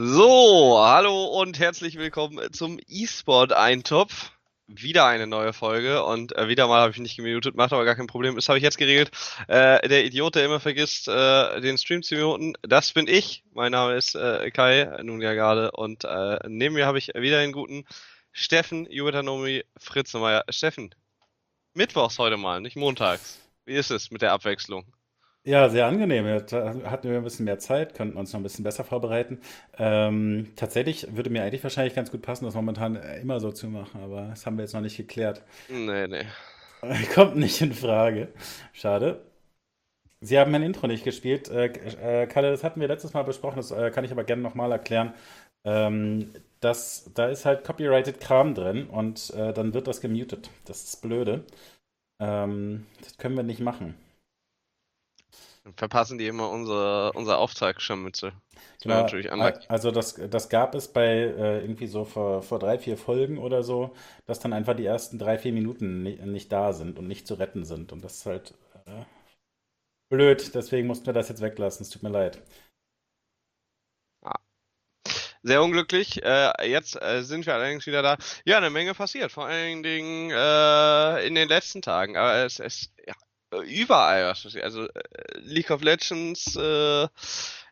So, hallo und herzlich willkommen zum E-Sport Eintopf. Wieder eine neue Folge und äh, wieder mal habe ich nicht gemutet, macht aber gar kein Problem. Das habe ich jetzt geregelt. Äh, der Idiot, der immer vergisst, äh, den Stream zu muten, das bin ich. Mein Name ist äh, Kai, nun ja gerade. Und äh, neben mir habe ich wieder den guten Steffen Jubitanomi Fritzemeier. Steffen, Mittwochs heute mal, nicht montags. Wie ist es mit der Abwechslung? Ja, sehr angenehm. Jetzt hatten wir ein bisschen mehr Zeit, könnten uns noch ein bisschen besser vorbereiten. Ähm, tatsächlich würde mir eigentlich wahrscheinlich ganz gut passen, das momentan immer so zu machen, aber das haben wir jetzt noch nicht geklärt. Nee, nee. Kommt nicht in Frage. Schade. Sie haben mein Intro nicht gespielt. Äh, äh, Kalle, das hatten wir letztes Mal besprochen, das äh, kann ich aber gerne nochmal erklären. Ähm, das, da ist halt copyrighted Kram drin und äh, dann wird das gemutet. Das ist blöde. Ähm, das können wir nicht machen verpassen die immer unsere, unser Auftragsscharmütze. Genau, natürlich also das, das gab es bei äh, irgendwie so vor, vor drei, vier Folgen oder so, dass dann einfach die ersten drei, vier Minuten nicht, nicht da sind und nicht zu retten sind. Und das ist halt äh, blöd, deswegen mussten wir das jetzt weglassen. Es tut mir leid. Sehr unglücklich. Äh, jetzt äh, sind wir allerdings wieder da. Ja, eine Menge passiert, vor allen Dingen äh, in den letzten Tagen. Aber es, es ja, überall Also äh, League of Legends, äh,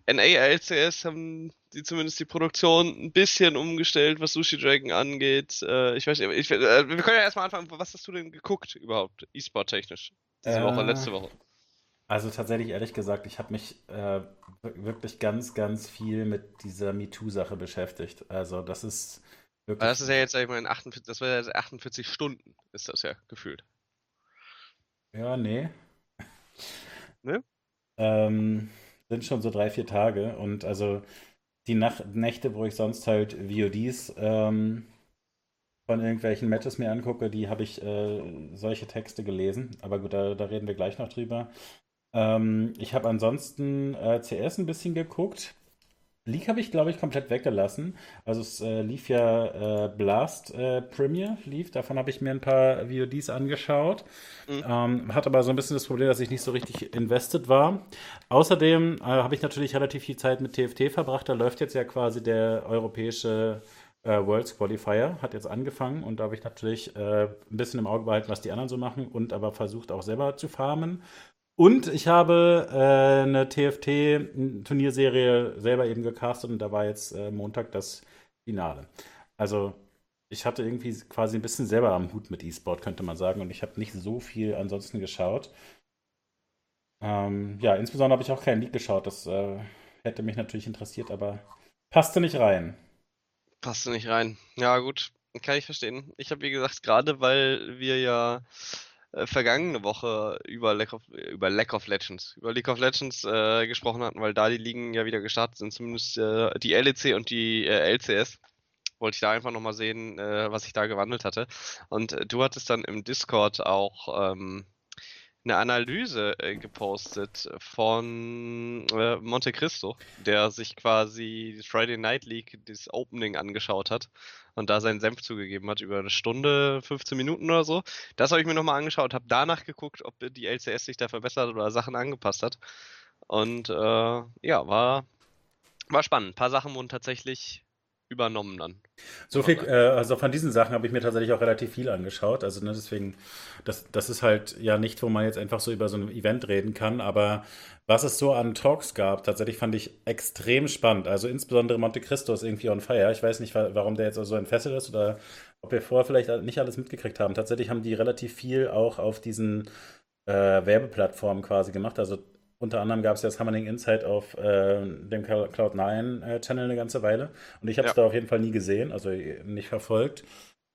NA, LCS haben die zumindest die Produktion ein bisschen umgestellt, was Sushi Dragon angeht. Äh, ich weiß nicht, ich, äh, wir können ja erstmal anfangen, was hast du denn geguckt überhaupt, E-Sport technisch? Diese Woche, äh, letzte Woche. Also tatsächlich, ehrlich gesagt, ich habe mich äh, wirklich ganz, ganz viel mit dieser MeToo-Sache beschäftigt. Also das ist wirklich. Das ist ja jetzt, sag ich mal, in 48, das war ja 48 Stunden, ist das ja gefühlt. Ja, nee. Ne? Ähm, sind schon so drei, vier Tage und also die Nach Nächte, wo ich sonst halt VODs ähm, von irgendwelchen Matches mir angucke, die habe ich äh, solche Texte gelesen. Aber gut, da, da reden wir gleich noch drüber. Ähm, ich habe ansonsten äh, CS ein bisschen geguckt. League habe ich, glaube ich, komplett weggelassen. Also es äh, lief ja äh, Blast äh, Premiere, lief. Davon habe ich mir ein paar VODs angeschaut. Mhm. Ähm, hat aber so ein bisschen das Problem, dass ich nicht so richtig invested war. Außerdem äh, habe ich natürlich relativ viel Zeit mit TFT verbracht. Da läuft jetzt ja quasi der europäische äh, Worlds Qualifier. Hat jetzt angefangen und da habe ich natürlich äh, ein bisschen im Auge behalten, was die anderen so machen und aber versucht auch selber zu farmen. Und ich habe äh, eine TFT-Turnierserie selber eben gecastet und da war jetzt äh, Montag das Finale. Also ich hatte irgendwie quasi ein bisschen selber am Hut mit E-Sport, könnte man sagen, und ich habe nicht so viel ansonsten geschaut. Ähm, ja, insbesondere habe ich auch keinen League geschaut. Das äh, hätte mich natürlich interessiert, aber passte nicht rein. Passte nicht rein. Ja, gut, kann ich verstehen. Ich habe, wie gesagt, gerade weil wir ja äh, vergangene Woche über Lack of, über Lack of Legends, über League of Legends äh, gesprochen hatten, weil da die Ligen ja wieder gestartet sind, zumindest äh, die LEC und die äh, LCS. Wollte ich da einfach nochmal sehen, äh, was sich da gewandelt hatte. Und du hattest dann im Discord auch ähm, eine Analyse äh, gepostet von äh, Monte Cristo, der sich quasi die Friday Night League, das Opening angeschaut hat und da seinen Senf zugegeben hat über eine Stunde, 15 Minuten oder so. Das habe ich mir nochmal angeschaut, habe danach geguckt, ob die LCS sich da verbessert oder Sachen angepasst hat. Und äh, ja, war, war spannend. Ein paar Sachen wurden tatsächlich übernommen dann. So viel, äh, also von diesen Sachen habe ich mir tatsächlich auch relativ viel angeschaut. Also ne, deswegen, das, das ist halt ja nicht, wo man jetzt einfach so über so ein Event reden kann, aber was es so an Talks gab, tatsächlich fand ich extrem spannend. Also insbesondere Monte Cristo ist irgendwie on fire. Ich weiß nicht, warum der jetzt so entfesselt ist oder ob wir vorher vielleicht nicht alles mitgekriegt haben. Tatsächlich haben die relativ viel auch auf diesen äh, Werbeplattformen quasi gemacht. Also unter anderem gab es ja Summoning Insight auf äh, dem Cloud9-Channel äh, eine ganze Weile. Und ich habe es ja. da auf jeden Fall nie gesehen, also nicht verfolgt.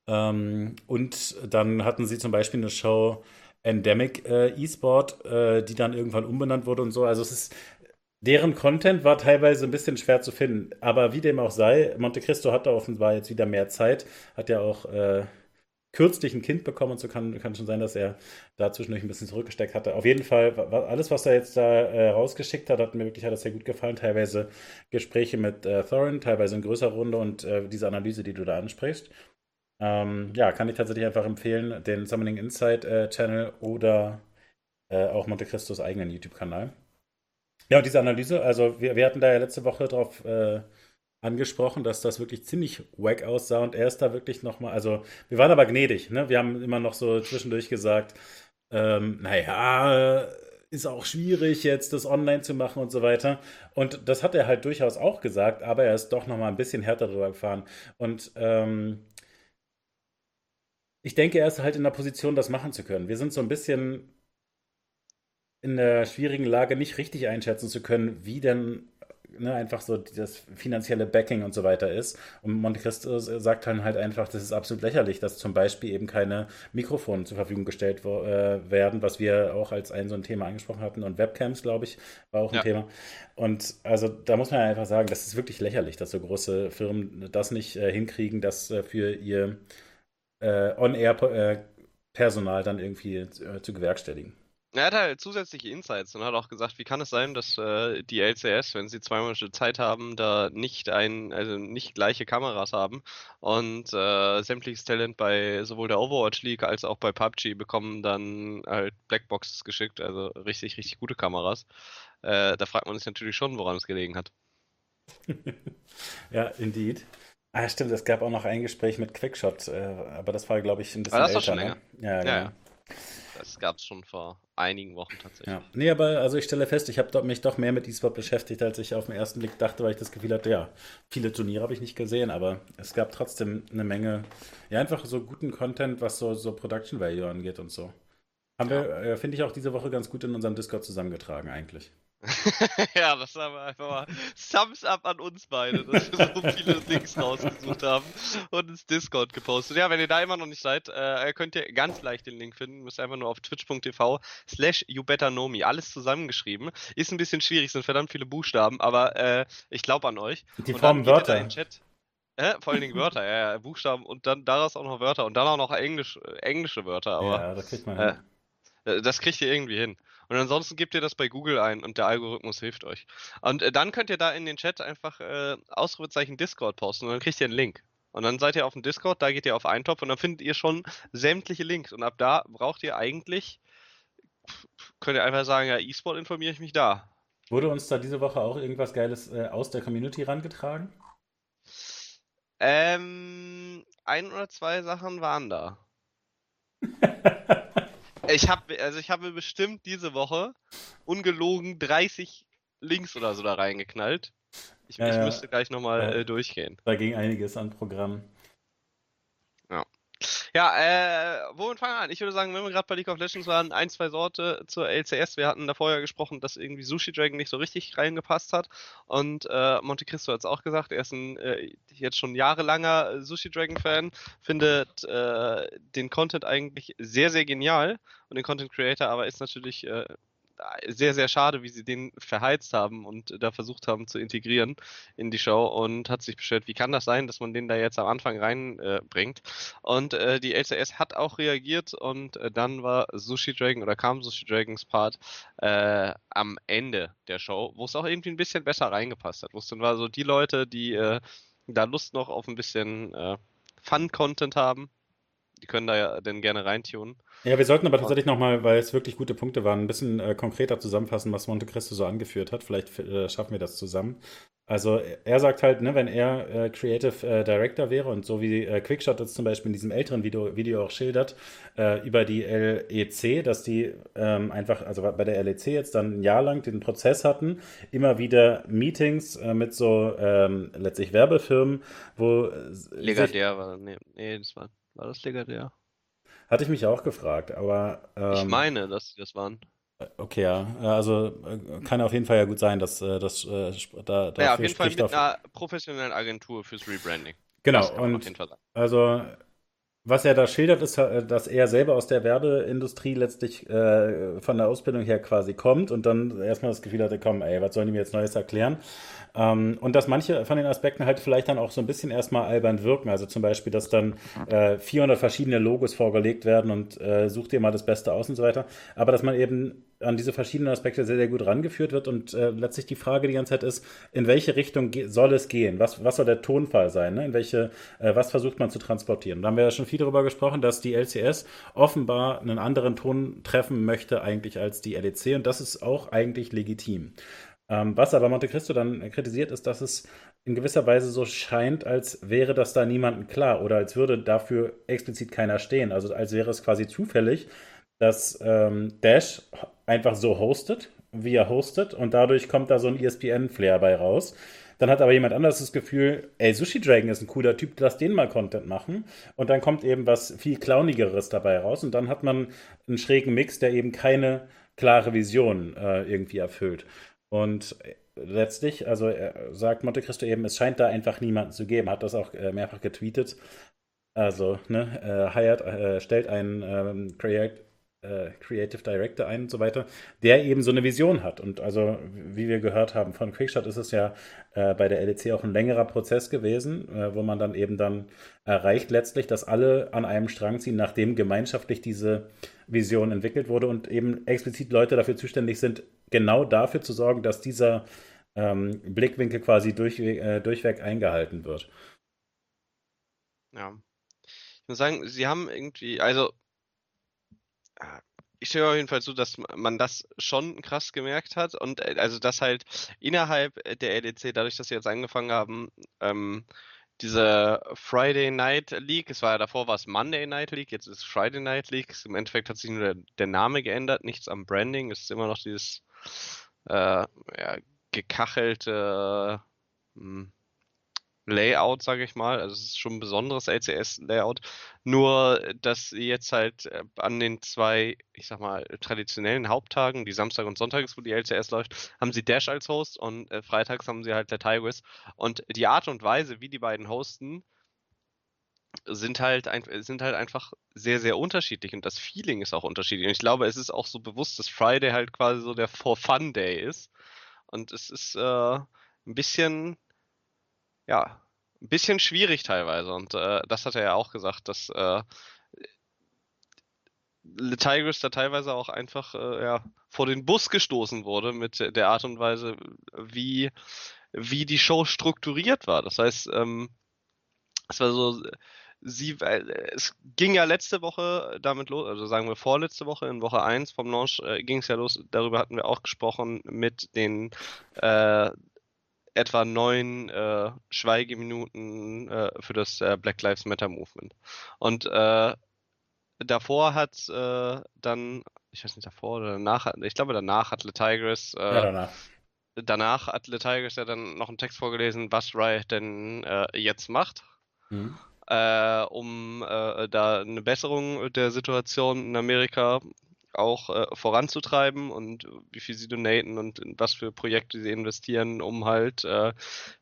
Ähm, und dann hatten sie zum Beispiel eine Show Endemic äh, E-Sport, äh, die dann irgendwann umbenannt wurde und so. Also es ist, deren Content war teilweise ein bisschen schwer zu finden. Aber wie dem auch sei, Monte Cristo hatte offenbar jetzt wieder mehr Zeit, hat ja auch äh, kürzlich ein Kind bekommen und so kann, kann schon sein, dass er da zwischendurch ein bisschen zurückgesteckt hatte. Auf jeden Fall, alles, was er jetzt da äh, rausgeschickt hat, hat mir wirklich hat das sehr gut gefallen. Teilweise Gespräche mit äh, Thorin, teilweise in größerer Runde und äh, diese Analyse, die du da ansprichst. Ähm, ja, kann ich tatsächlich einfach empfehlen, den Summoning Insight äh, Channel oder äh, auch Monte Cristos eigenen YouTube-Kanal. Ja, und diese Analyse, also wir, wir hatten da ja letzte Woche drauf äh, angesprochen, dass das wirklich ziemlich wack aussah und er ist da wirklich nochmal, also wir waren aber gnädig, ne? Wir haben immer noch so zwischendurch gesagt, ähm, naja, ist auch schwierig jetzt das online zu machen und so weiter. Und das hat er halt durchaus auch gesagt, aber er ist doch nochmal ein bisschen härter drüber gefahren. Und ähm, ich denke, er ist halt in der Position, das machen zu können. Wir sind so ein bisschen in der schwierigen Lage, nicht richtig einschätzen zu können, wie denn ne, einfach so das finanzielle Backing und so weiter ist. Und Monte Cristo sagt dann halt einfach, das ist absolut lächerlich, dass zum Beispiel eben keine Mikrofone zur Verfügung gestellt äh, werden, was wir auch als ein so ein Thema angesprochen hatten. Und Webcams, glaube ich, war auch ein ja. Thema. Und also da muss man einfach sagen, das ist wirklich lächerlich, dass so große Firmen das nicht äh, hinkriegen, das äh, für ihr äh, On-Air-Personal äh, dann irgendwie äh, zu gewerkstelligen. Er hat halt zusätzliche Insights und hat auch gesagt, wie kann es sein, dass äh, die LCS, wenn sie zwei Monate Zeit haben, da nicht ein, also nicht gleiche Kameras haben und äh, sämtliches Talent bei sowohl der Overwatch League als auch bei PUBG bekommen dann halt Blackboxes geschickt, also richtig, richtig gute Kameras. Äh, da fragt man sich natürlich schon, woran es gelegen hat. ja, indeed. Ah, stimmt, es gab auch noch ein Gespräch mit Quickshot, äh, aber das war, glaube ich, ein bisschen aber das älter. War schon länger. Ne? Ja, genau. Ja, ja. Das gab es schon vor einigen Wochen tatsächlich. Ja. Nee, aber also ich stelle fest, ich habe mich doch mehr mit E-Sport beschäftigt, als ich auf den ersten Blick dachte, weil ich das Gefühl hatte, ja, viele Turniere habe ich nicht gesehen, aber es gab trotzdem eine Menge, ja, einfach so guten Content, was so, so Production Value angeht und so. Haben ja. wir, äh, finde ich, auch diese Woche ganz gut in unserem Discord zusammengetragen, eigentlich. ja, das haben wir einfach mal Thumbs up an uns beide, dass wir so viele Links rausgesucht haben und ins Discord gepostet. Ja, wenn ihr da immer noch nicht seid, äh, könnt ihr ganz leicht den Link finden. Müsst einfach nur auf twitch.tv slash youbetterknomi. Alles zusammengeschrieben. Ist ein bisschen schwierig, sind verdammt viele Buchstaben, aber äh, ich glaube an euch. Die formen Wörter. In Chat. Äh, vor allen Dingen Wörter, ja, ja, Buchstaben und dann daraus auch noch Wörter und dann auch noch Englisch, äh, englische Wörter. Aber, ja, das kriegt man hin. Äh, das kriegt ihr irgendwie hin. Und ansonsten gebt ihr das bei Google ein und der Algorithmus hilft euch. Und äh, dann könnt ihr da in den Chat einfach äh, Ausrufezeichen Discord posten und dann kriegt ihr einen Link. Und dann seid ihr auf dem Discord, da geht ihr auf Eintopf und dann findet ihr schon sämtliche Links. Und ab da braucht ihr eigentlich, könnt ihr einfach sagen, ja, E-Sport informiere ich mich da. Wurde uns da diese Woche auch irgendwas Geiles äh, aus der Community rangetragen? Ähm, ein oder zwei Sachen waren da. Ich habe also ich habe bestimmt diese Woche ungelogen 30 Links oder so da reingeknallt. Ich, ja, ich ja. müsste gleich nochmal ja. äh, durchgehen. Da ging einiges an Programmen. Ja, äh, womit fangen wir an? Ich würde sagen, wenn wir gerade bei League of Legends waren, ein, zwei Sorte zur LCS. Wir hatten da vorher gesprochen, dass irgendwie Sushi Dragon nicht so richtig reingepasst hat. Und äh, Monte Cristo hat es auch gesagt, er ist ein äh, jetzt schon jahrelanger Sushi Dragon-Fan, findet äh, den Content eigentlich sehr, sehr genial und den Content Creator, aber ist natürlich äh, sehr, sehr schade, wie sie den verheizt haben und da versucht haben zu integrieren in die Show und hat sich beschwert, wie kann das sein, dass man den da jetzt am Anfang reinbringt. Äh, und äh, die LCS hat auch reagiert und äh, dann war Sushi Dragon oder kam Sushi Dragons Part äh, am Ende der Show, wo es auch irgendwie ein bisschen besser reingepasst hat. Wo es dann war so die Leute, die äh, da Lust noch auf ein bisschen äh, Fun-Content haben, die können da ja dann gerne reintunen. Ja, wir sollten aber tatsächlich nochmal, weil es wirklich gute Punkte waren, ein bisschen äh, konkreter zusammenfassen, was Monte Cristo so angeführt hat. Vielleicht äh, schaffen wir das zusammen. Also er sagt halt, ne, wenn er äh, Creative äh, Director wäre und so wie äh, Quickshot das zum Beispiel in diesem älteren Video, Video auch schildert, äh, über die LEC, dass die ähm, einfach, also bei der LEC jetzt dann ein Jahr lang den Prozess hatten, immer wieder Meetings äh, mit so ähm, letztlich Werbefirmen, wo... Legendär war, nee, nee, das war, war das Legendär? Hatte ich mich auch gefragt, aber. Ähm, ich meine, dass sie das waren. Okay, ja. Also äh, kann auf jeden Fall ja gut sein, dass äh, das äh, da Ja, auf jeden Fall mit auf... einer professionellen Agentur fürs Rebranding. Genau, und also was er da schildert, ist, äh, dass er selber aus der Werbeindustrie letztlich äh, von der Ausbildung her quasi kommt und dann erstmal das Gefühl hatte, komm, ey, was sollen die mir jetzt Neues erklären? Ähm, und dass manche von den Aspekten halt vielleicht dann auch so ein bisschen erstmal albern wirken. Also zum Beispiel, dass dann äh, 400 verschiedene Logos vorgelegt werden und äh, such dir mal das Beste aus und so weiter. Aber dass man eben an diese verschiedenen Aspekte sehr, sehr gut rangeführt wird und äh, letztlich die Frage die ganze Zeit ist, in welche Richtung soll es gehen? Was, was soll der Tonfall sein? Ne? In welche, äh, was versucht man zu transportieren? Da haben wir ja schon viel darüber gesprochen, dass die LCS offenbar einen anderen Ton treffen möchte eigentlich als die LEC und das ist auch eigentlich legitim. Ähm, was aber Monte Cristo dann kritisiert, ist, dass es in gewisser Weise so scheint, als wäre das da niemandem klar oder als würde dafür explizit keiner stehen. Also als wäre es quasi zufällig, dass ähm, Dash einfach so hostet, wie er hostet und dadurch kommt da so ein ESPN-Flair bei raus. Dann hat aber jemand anderes das Gefühl, ey, Sushi Dragon ist ein cooler Typ, lass den mal Content machen. Und dann kommt eben was viel clownigeres dabei raus. Und dann hat man einen schrägen Mix, der eben keine klare Vision äh, irgendwie erfüllt. Und letztlich, also er sagt Monte Cristo eben, es scheint da einfach niemanden zu geben, hat das auch äh, mehrfach getweetet. Also, ne, äh, hired, äh, stellt einen ähm, äh, Creative Director ein und so weiter, der eben so eine Vision hat. Und also, wie wir gehört haben von Quickshot, ist es ja äh, bei der LEC auch ein längerer Prozess gewesen, äh, wo man dann eben dann erreicht letztlich, dass alle an einem Strang ziehen, nachdem gemeinschaftlich diese Vision entwickelt wurde und eben explizit Leute dafür zuständig sind, genau dafür zu sorgen, dass dieser ähm, Blickwinkel quasi durch, äh, durchweg eingehalten wird. Ja. Ich muss sagen, sie haben irgendwie, also ich stehe auf jeden Fall zu, dass man das schon krass gemerkt hat und äh, also dass halt innerhalb der LEC, dadurch, dass sie jetzt angefangen haben, ähm, diese Friday Night League, es war ja davor war es Monday Night League, jetzt ist es Friday Night League. Im Endeffekt hat sich nur der, der Name geändert, nichts am Branding. Es ist immer noch dieses äh, ja, gekachelte hm, Layout, sage ich mal. Also es ist schon ein besonderes LCS-Layout. Nur, dass sie jetzt halt äh, an den zwei, ich sag mal, traditionellen Haupttagen, die Samstag und Sonntag ist, wo die LCS läuft, haben sie Dash als Host und äh, freitags haben sie halt der Tigris. Und die Art und Weise, wie die beiden hosten, sind halt, ein, sind halt einfach sehr, sehr unterschiedlich und das Feeling ist auch unterschiedlich. Und ich glaube, es ist auch so bewusst, dass Friday halt quasi so der For Fun Day ist. Und es ist äh, ein bisschen ja, ein bisschen schwierig teilweise. Und äh, das hat er ja auch gesagt, dass äh, Tigris da teilweise auch einfach äh, ja, vor den Bus gestoßen wurde mit der Art und Weise, wie, wie die Show strukturiert war. Das heißt, ähm, es war so, sie, es ging ja letzte Woche damit los, also sagen wir vorletzte Woche, in Woche 1 vom Launch äh, ging es ja los, darüber hatten wir auch gesprochen mit den äh, etwa neun äh, Schweigeminuten äh, für das äh, Black Lives Matter Movement. Und äh, davor hat äh, dann, ich weiß nicht davor oder danach, ich glaube danach hat Le Tigris, äh, ja, danach. danach hat Le Tigris ja dann noch einen Text vorgelesen, was Riot denn jetzt macht. Mhm. um da eine Besserung der Situation in Amerika auch äh, voranzutreiben und wie viel sie donaten und in was für Projekte sie investieren, um halt äh,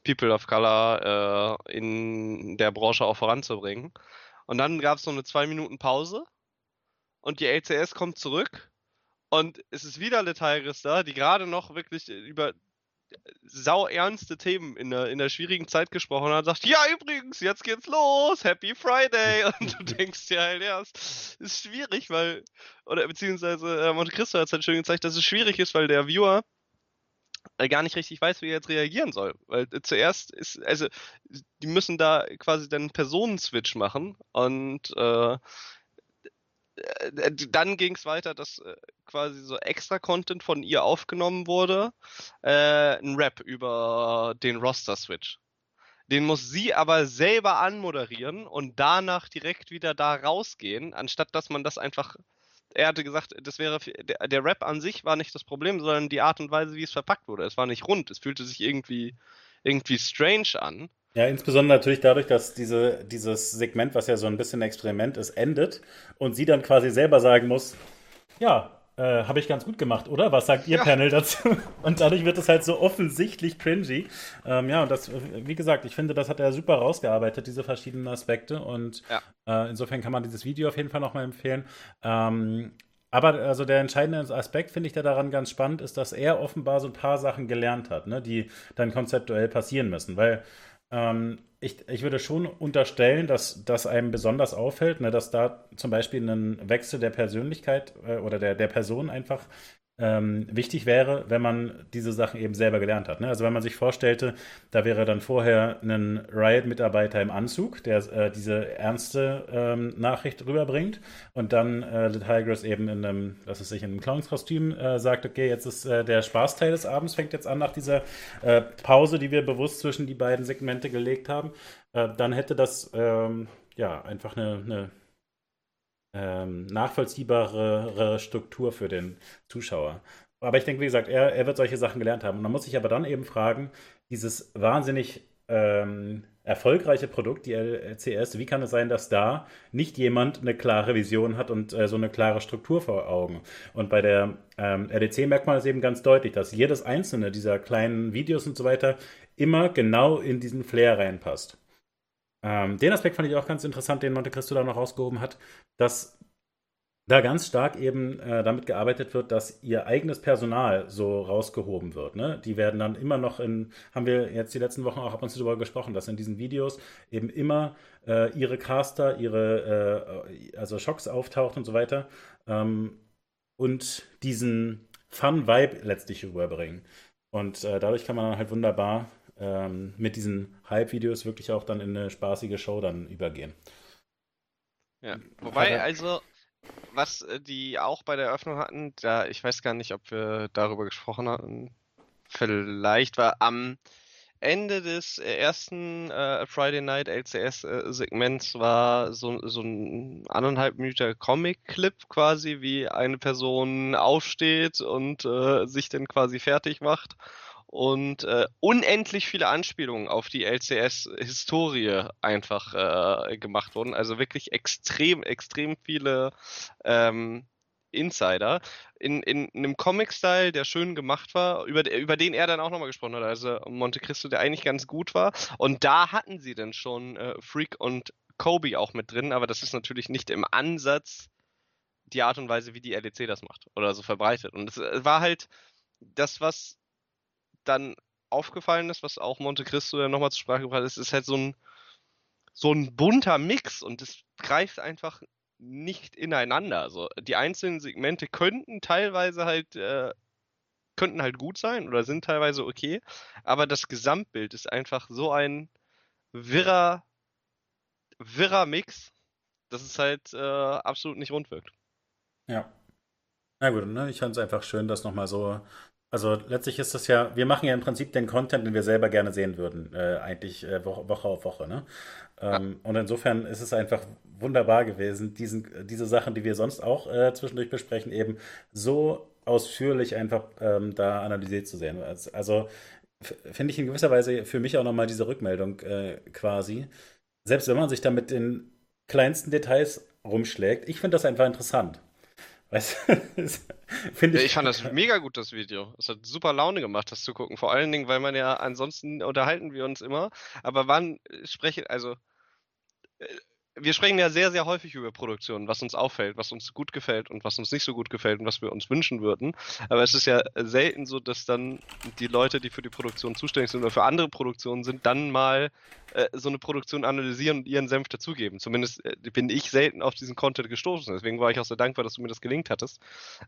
People of Color äh, in der Branche auch voranzubringen. Und dann gab es so eine zwei Minuten Pause und die LCS kommt zurück und es ist wieder Letairis da, die gerade noch wirklich über sau ernste Themen in der, in der schwierigen Zeit gesprochen hat, sagt, ja übrigens, jetzt geht's los, Happy Friday. Und du denkst dir halt, ja, es ist schwierig, weil, oder beziehungsweise äh, Monte Cristo hat es halt schön gezeigt, dass es schwierig ist, weil der Viewer äh, gar nicht richtig weiß, wie er jetzt reagieren soll. Weil äh, zuerst ist, also, die müssen da quasi dann Personenswitch machen und äh, äh, dann ging es weiter, dass äh, quasi so extra Content von ihr aufgenommen wurde. Äh, ein Rap über den Roster-Switch. Den muss sie aber selber anmoderieren und danach direkt wieder da rausgehen, anstatt dass man das einfach. Er hatte gesagt, das wäre der, der Rap an sich war nicht das Problem, sondern die Art und Weise, wie es verpackt wurde. Es war nicht rund, es fühlte sich irgendwie irgendwie strange an. Ja, insbesondere natürlich dadurch, dass diese, dieses Segment, was ja so ein bisschen Experiment ist, endet und sie dann quasi selber sagen muss, ja, äh, habe ich ganz gut gemacht, oder? Was sagt ihr ja. Panel dazu? Und dadurch wird es halt so offensichtlich cringy. Ähm, ja, und das, wie gesagt, ich finde, das hat er super rausgearbeitet, diese verschiedenen Aspekte. Und ja. äh, insofern kann man dieses Video auf jeden Fall nochmal empfehlen. Ähm, aber also der entscheidende Aspekt, finde ich, der daran ganz spannend ist, dass er offenbar so ein paar Sachen gelernt hat, ne, die dann konzeptuell passieren müssen. Weil ähm, ich, ich würde schon unterstellen, dass das einem besonders auffällt, ne, dass da zum Beispiel ein Wechsel der Persönlichkeit äh, oder der, der Person einfach ähm, wichtig wäre, wenn man diese Sachen eben selber gelernt hat. Ne? Also wenn man sich vorstellte, da wäre dann vorher ein Riot-Mitarbeiter im Anzug, der äh, diese ernste ähm, Nachricht rüberbringt und dann äh, Tigress eben in einem, was ist ich, in einem Clownskostüm äh, sagt, okay, jetzt ist äh, der Spaßteil des Abends, fängt jetzt an nach dieser äh, Pause, die wir bewusst zwischen die beiden Segmente gelegt haben, äh, dann hätte das ähm, ja einfach eine, eine ähm, nachvollziehbare Struktur für den Zuschauer. Aber ich denke, wie gesagt, er, er wird solche Sachen gelernt haben. Und man muss sich aber dann eben fragen, dieses wahnsinnig ähm, erfolgreiche Produkt, die LCS, wie kann es sein, dass da nicht jemand eine klare Vision hat und äh, so eine klare Struktur vor Augen? Und bei der ähm, RDC merkt man es eben ganz deutlich, dass jedes einzelne dieser kleinen Videos und so weiter immer genau in diesen Flair reinpasst. Ähm, den Aspekt fand ich auch ganz interessant, den Monte Cristo da noch rausgehoben hat, dass da ganz stark eben äh, damit gearbeitet wird, dass ihr eigenes Personal so rausgehoben wird. Ne? Die werden dann immer noch in, haben wir jetzt die letzten Wochen auch ab und zu darüber gesprochen, dass in diesen Videos eben immer äh, ihre Caster, ihre, äh, also Schocks auftaucht und so weiter ähm, und diesen Fun-Vibe letztlich rüberbringen. Und äh, dadurch kann man dann halt wunderbar ähm, mit diesen Hype-Videos wirklich auch dann in eine spaßige Show dann übergehen. Ja, wobei, also, was äh, die auch bei der Eröffnung hatten, da, ich weiß gar nicht, ob wir darüber gesprochen hatten, vielleicht war am Ende des ersten äh, Friday Night LCS-Segments äh, war so, so ein anderthalb Minuten Comic-Clip quasi, wie eine Person aufsteht und äh, sich dann quasi fertig macht und äh, unendlich viele Anspielungen auf die LCS-Historie einfach äh, gemacht wurden. Also wirklich extrem, extrem viele ähm, Insider in, in, in einem Comic-Style, der schön gemacht war, über, über den er dann auch nochmal gesprochen hat. Also Monte Cristo, der eigentlich ganz gut war. Und da hatten sie dann schon äh, Freak und Kobe auch mit drin, aber das ist natürlich nicht im Ansatz die Art und Weise, wie die LEC das macht oder so verbreitet. Und es äh, war halt das, was dann aufgefallen ist, was auch Monte Cristo dann nochmal zur Sprache gebracht hat, ist, ist halt so ein, so ein bunter Mix und es greift einfach nicht ineinander. Also die einzelnen Segmente könnten teilweise halt äh, könnten halt gut sein oder sind teilweise okay, aber das Gesamtbild ist einfach so ein wirrer wirrer Mix, dass es halt äh, absolut nicht rund wirkt. Ja. Na gut, ne? ich fand es einfach schön, das nochmal so also letztlich ist das ja, wir machen ja im Prinzip den Content, den wir selber gerne sehen würden, äh, eigentlich äh, Woche, Woche, auf Woche. Ne? Ähm, ja. Und insofern ist es einfach wunderbar gewesen, diesen, diese Sachen, die wir sonst auch äh, zwischendurch besprechen, eben so ausführlich einfach ähm, da analysiert zu sehen. Also finde ich in gewisser Weise für mich auch nochmal diese Rückmeldung äh, quasi. Selbst wenn man sich da mit den kleinsten Details rumschlägt, ich finde das einfach interessant. Weißt du, finde ich. Ich fand das mega gut, das Video. Es hat super Laune gemacht, das zu gucken. Vor allen Dingen, weil man ja ansonsten unterhalten wir uns immer. Aber wann spreche, also äh, wir sprechen ja sehr, sehr häufig über Produktionen, was uns auffällt, was uns gut gefällt und was uns nicht so gut gefällt und was wir uns wünschen würden. Aber es ist ja selten so, dass dann die Leute, die für die Produktion zuständig sind oder für andere Produktionen sind, dann mal äh, so eine Produktion analysieren und ihren Senf dazugeben. Zumindest äh, bin ich selten auf diesen Content gestoßen. Deswegen war ich auch sehr dankbar, dass du mir das gelingt hattest.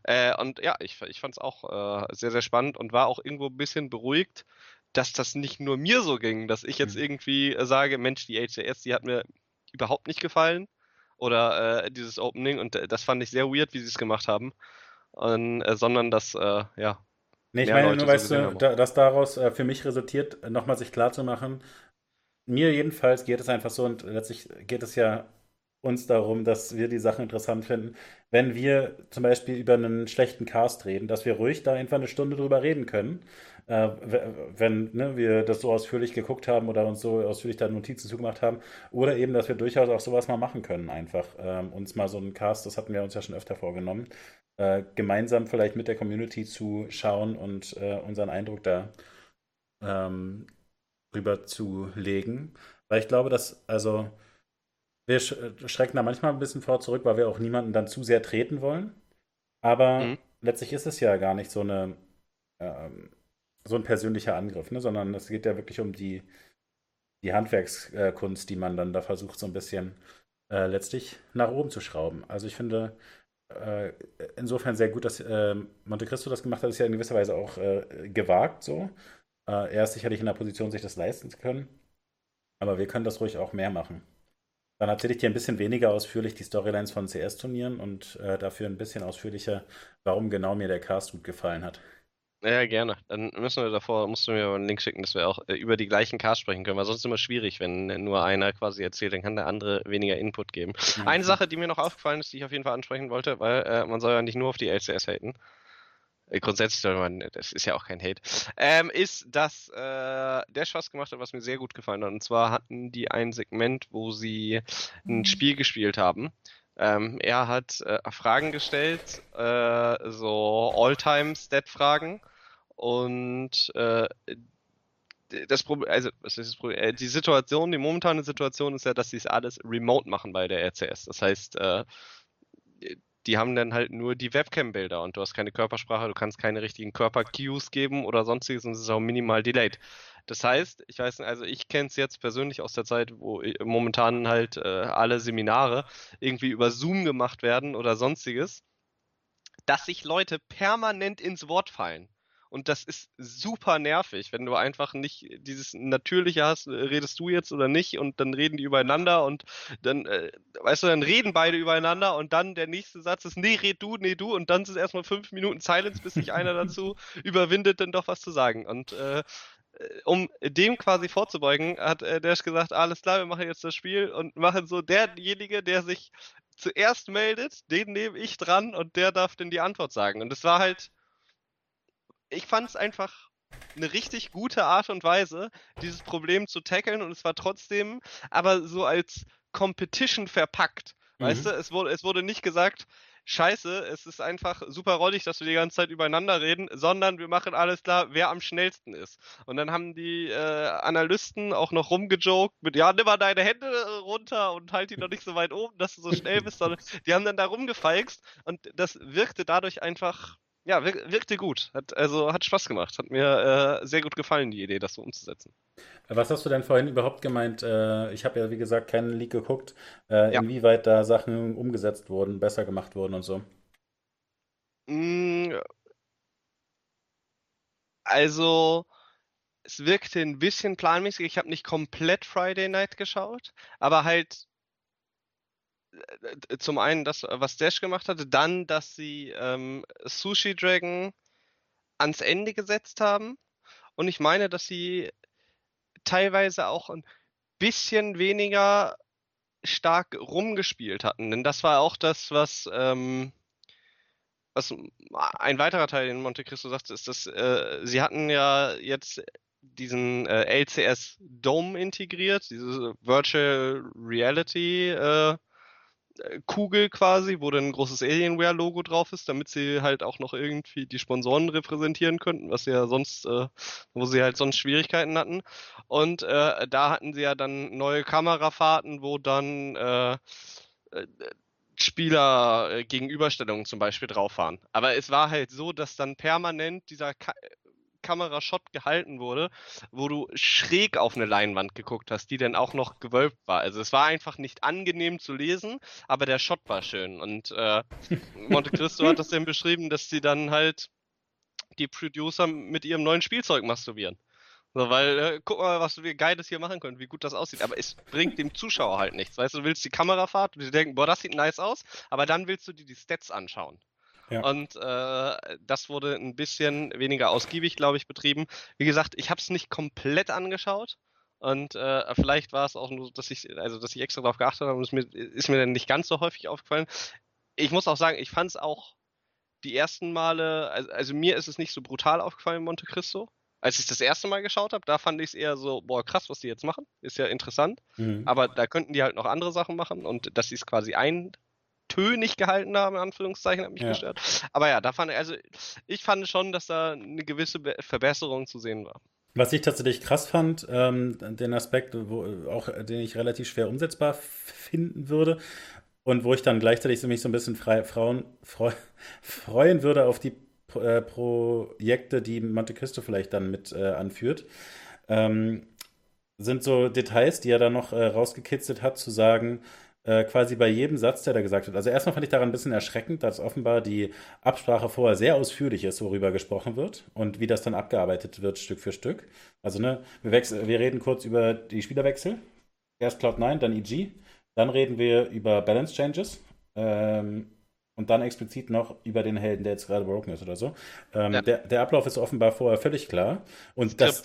Äh, und ja, ich, ich fand es auch äh, sehr, sehr spannend und war auch irgendwo ein bisschen beruhigt, dass das nicht nur mir so ging, dass ich jetzt mhm. irgendwie sage, Mensch, die HCS, die hat mir überhaupt nicht gefallen. Oder äh, dieses Opening. Und äh, das fand ich sehr weird, wie sie es gemacht haben. Und, äh, sondern dass, äh, ja. Nee, ich meine, Leute nur weißt du, da, dass daraus äh, für mich resultiert, nochmal sich klarzumachen, mir jedenfalls geht es einfach so und letztlich geht es ja uns darum, dass wir die Sachen interessant finden. Wenn wir zum Beispiel über einen schlechten Cast reden, dass wir ruhig da einfach eine Stunde drüber reden können äh, wenn ne, wir das so ausführlich geguckt haben oder uns so ausführlich da Notizen zugemacht haben. Oder eben, dass wir durchaus auch sowas mal machen können, einfach. Ähm, uns mal so einen Cast, das hatten wir uns ja schon öfter vorgenommen, äh, gemeinsam vielleicht mit der Community zu schauen und äh, unseren Eindruck da ähm, rüber zu legen. Weil ich glaube, dass, also, wir schrecken da manchmal ein bisschen vor zurück, weil wir auch niemanden dann zu sehr treten wollen. Aber mhm. letztlich ist es ja gar nicht so eine ähm, so ein persönlicher Angriff, ne? sondern es geht ja wirklich um die, die Handwerkskunst, die man dann da versucht, so ein bisschen äh, letztlich nach oben zu schrauben. Also ich finde, äh, insofern sehr gut, dass äh, Monte Cristo das gemacht hat. Ist ja in gewisser Weise auch äh, gewagt so. Äh, er ist sicherlich in der Position, sich das leisten zu können. Aber wir können das ruhig auch mehr machen. Dann erzähle ich dir ein bisschen weniger ausführlich die Storylines von CS-Turnieren und äh, dafür ein bisschen ausführlicher, warum genau mir der Cast gut gefallen hat. Ja, gerne. Dann müssen wir davor, musst du mir einen Link schicken, dass wir auch äh, über die gleichen Cast sprechen können, weil sonst ist es immer schwierig, wenn nur einer quasi erzählt, dann kann der andere weniger Input geben. Ja, Eine Sache, die mir noch aufgefallen ist, die ich auf jeden Fall ansprechen wollte, weil äh, man soll ja nicht nur auf die LCS haten. Äh, grundsätzlich soll man, das ist ja auch kein Hate, ähm, ist, dass äh, der Spaß gemacht hat, was mir sehr gut gefallen hat. Und zwar hatten die ein Segment, wo sie ein mhm. Spiel gespielt haben. Ähm, er hat äh, Fragen gestellt, äh, so All-Time-Stat-Fragen und äh, das Problem, also ist das Problem? Äh, die Situation, die momentane Situation ist ja, dass sie es alles remote machen bei der RCS. Das heißt, äh, die haben dann halt nur die Webcam-Bilder und du hast keine Körpersprache, du kannst keine richtigen Körper-Cues geben oder sonstiges und es ist auch minimal delayed. Das heißt, ich weiß nicht, also ich kenne es jetzt persönlich aus der Zeit, wo momentan halt äh, alle Seminare irgendwie über Zoom gemacht werden oder sonstiges, dass sich Leute permanent ins Wort fallen. Und das ist super nervig, wenn du einfach nicht dieses Natürliche hast, äh, redest du jetzt oder nicht und dann reden die übereinander und dann, äh, weißt du, dann reden beide übereinander und dann der nächste Satz ist, nee, red du, nee, du und dann sind es erstmal fünf Minuten Silence, bis sich einer dazu überwindet, dann doch was zu sagen. Und äh, äh, um dem quasi vorzubeugen, hat äh, Dash gesagt, alles klar, wir machen jetzt das Spiel und machen so derjenige, der sich zuerst meldet, den nehme ich dran und der darf dann die Antwort sagen. Und es war halt ich fand es einfach eine richtig gute Art und Weise, dieses Problem zu tackeln und es war trotzdem aber so als Competition verpackt. Mhm. Weißt du, es wurde, es wurde nicht gesagt, scheiße, es ist einfach super rollig, dass wir die ganze Zeit übereinander reden, sondern wir machen alles klar, wer am schnellsten ist. Und dann haben die äh, Analysten auch noch rumgejoked mit, ja, nimm mal deine Hände runter und halt die noch nicht so weit oben, dass du so schnell bist, sondern die haben dann da rumgefeixt und das wirkte dadurch einfach ja, wir, wirkte gut. Hat, also hat Spaß gemacht. Hat mir äh, sehr gut gefallen, die Idee, das so umzusetzen. Was hast du denn vorhin überhaupt gemeint? Äh, ich habe ja, wie gesagt, keinen Leak geguckt, äh, ja. inwieweit da Sachen umgesetzt wurden, besser gemacht wurden und so. Mm, also, es wirkte ein bisschen planmäßig. Ich habe nicht komplett Friday Night geschaut, aber halt zum einen das, was Dash gemacht hatte, dann, dass sie ähm, Sushi Dragon ans Ende gesetzt haben. Und ich meine, dass sie teilweise auch ein bisschen weniger stark rumgespielt hatten. Denn das war auch das, was, ähm, was ein weiterer Teil, den Monte Cristo sagte, ist, dass äh, sie hatten ja jetzt diesen äh, LCS Dome integriert, diese Virtual Reality äh, Kugel quasi, wo dann ein großes Alienware-Logo drauf ist, damit sie halt auch noch irgendwie die Sponsoren repräsentieren könnten, was sie ja sonst, äh, wo sie halt sonst Schwierigkeiten hatten. Und äh, da hatten sie ja dann neue Kamerafahrten, wo dann äh, äh Spieler äh, Gegenüberstellungen zum Beispiel drauf waren. Aber es war halt so, dass dann permanent dieser Ka Kamerashot gehalten wurde, wo du schräg auf eine Leinwand geguckt hast, die dann auch noch gewölbt war. Also es war einfach nicht angenehm zu lesen, aber der Shot war schön. Und äh, Monte Cristo hat das dann beschrieben, dass sie dann halt die Producer mit ihrem neuen Spielzeug masturbieren. So, weil, äh, guck mal, was wir Geiles hier machen können, wie gut das aussieht. Aber es bringt dem Zuschauer halt nichts. Weißt du, du willst die Kamerafahrt und die denken, boah, das sieht nice aus, aber dann willst du dir die Stats anschauen. Ja. Und äh, das wurde ein bisschen weniger ausgiebig, glaube ich, betrieben. Wie gesagt, ich habe es nicht komplett angeschaut. Und äh, vielleicht war es auch nur, dass ich, also dass ich extra darauf geachtet habe und es mir, ist mir dann nicht ganz so häufig aufgefallen. Ich muss auch sagen, ich fand es auch die ersten Male, also, also, mir ist es nicht so brutal aufgefallen in Monte Cristo. Als ich das erste Mal geschaut habe, da fand ich es eher so, boah, krass, was die jetzt machen. Ist ja interessant. Mhm. Aber da könnten die halt noch andere Sachen machen und dass sie es quasi ein tönig gehalten haben, in Anführungszeichen, hat mich ja. gestört. Aber ja, da fand ich, also ich fand schon, dass da eine gewisse Verbesserung zu sehen war. Was ich tatsächlich krass fand, ähm, den Aspekt, wo, auch den ich relativ schwer umsetzbar finden würde und wo ich dann gleichzeitig mich so ein bisschen frei, Frauen freu, freuen würde auf die äh, Projekte, die Monte Cristo vielleicht dann mit äh, anführt, ähm, sind so Details, die er dann noch äh, rausgekitzelt hat, zu sagen, äh, quasi bei jedem Satz, der da gesagt wird. Also erstmal fand ich daran ein bisschen erschreckend, dass offenbar die Absprache vorher sehr ausführlich ist, worüber gesprochen wird und wie das dann abgearbeitet wird, Stück für Stück. Also ne, wir, wechseln, wir reden kurz über die Spielerwechsel. Erst Cloud9, dann EG. Dann reden wir über Balance Changes. Ähm, und dann explizit noch über den Helden, der jetzt gerade broken ist oder so. Ähm, ja. der, der, Ablauf ist offenbar vorher völlig klar. Und das,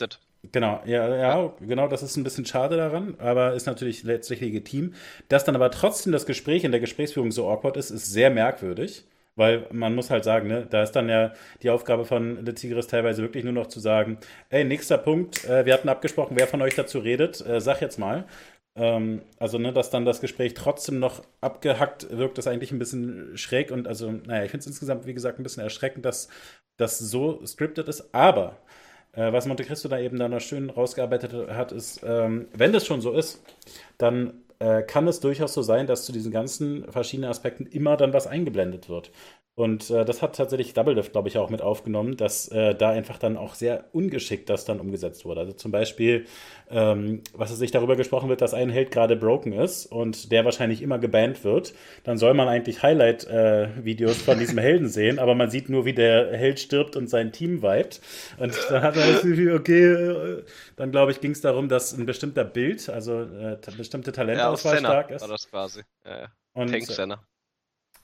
Genau, ja, ja, genau, das ist ein bisschen schade daran, aber ist natürlich letztlich legitim. Dass dann aber trotzdem das Gespräch in der Gesprächsführung so awkward ist, ist sehr merkwürdig, weil man muss halt sagen, ne, da ist dann ja die Aufgabe von Le Tigris teilweise wirklich nur noch zu sagen, ey, nächster Punkt, äh, wir hatten abgesprochen, wer von euch dazu redet, äh, sag jetzt mal. Ähm, also, ne, dass dann das Gespräch trotzdem noch abgehackt wirkt, ist eigentlich ein bisschen schräg und also, naja, ich finde es insgesamt, wie gesagt, ein bisschen erschreckend, dass das so scripted ist, aber äh, was Monte Cristo da eben dann noch schön rausgearbeitet hat, ist, ähm, wenn das schon so ist, dann äh, kann es durchaus so sein, dass zu diesen ganzen verschiedenen Aspekten immer dann was eingeblendet wird. Und äh, das hat tatsächlich Double Lift, glaube ich, auch mit aufgenommen, dass äh, da einfach dann auch sehr ungeschickt das dann umgesetzt wurde. Also zum Beispiel, ähm, was es sich darüber gesprochen wird, dass ein Held gerade broken ist und der wahrscheinlich immer gebannt wird, dann soll man eigentlich Highlight-Videos äh, von diesem Helden sehen, aber man sieht nur, wie der Held stirbt und sein Team vibet. Und dann hat man das Gefühl, okay, äh, dann glaube ich, ging es darum, dass ein bestimmter Bild, also äh, bestimmte Talentauswahl ja, stark ist. War das quasi. Ja, ja. Und, Tank Senna.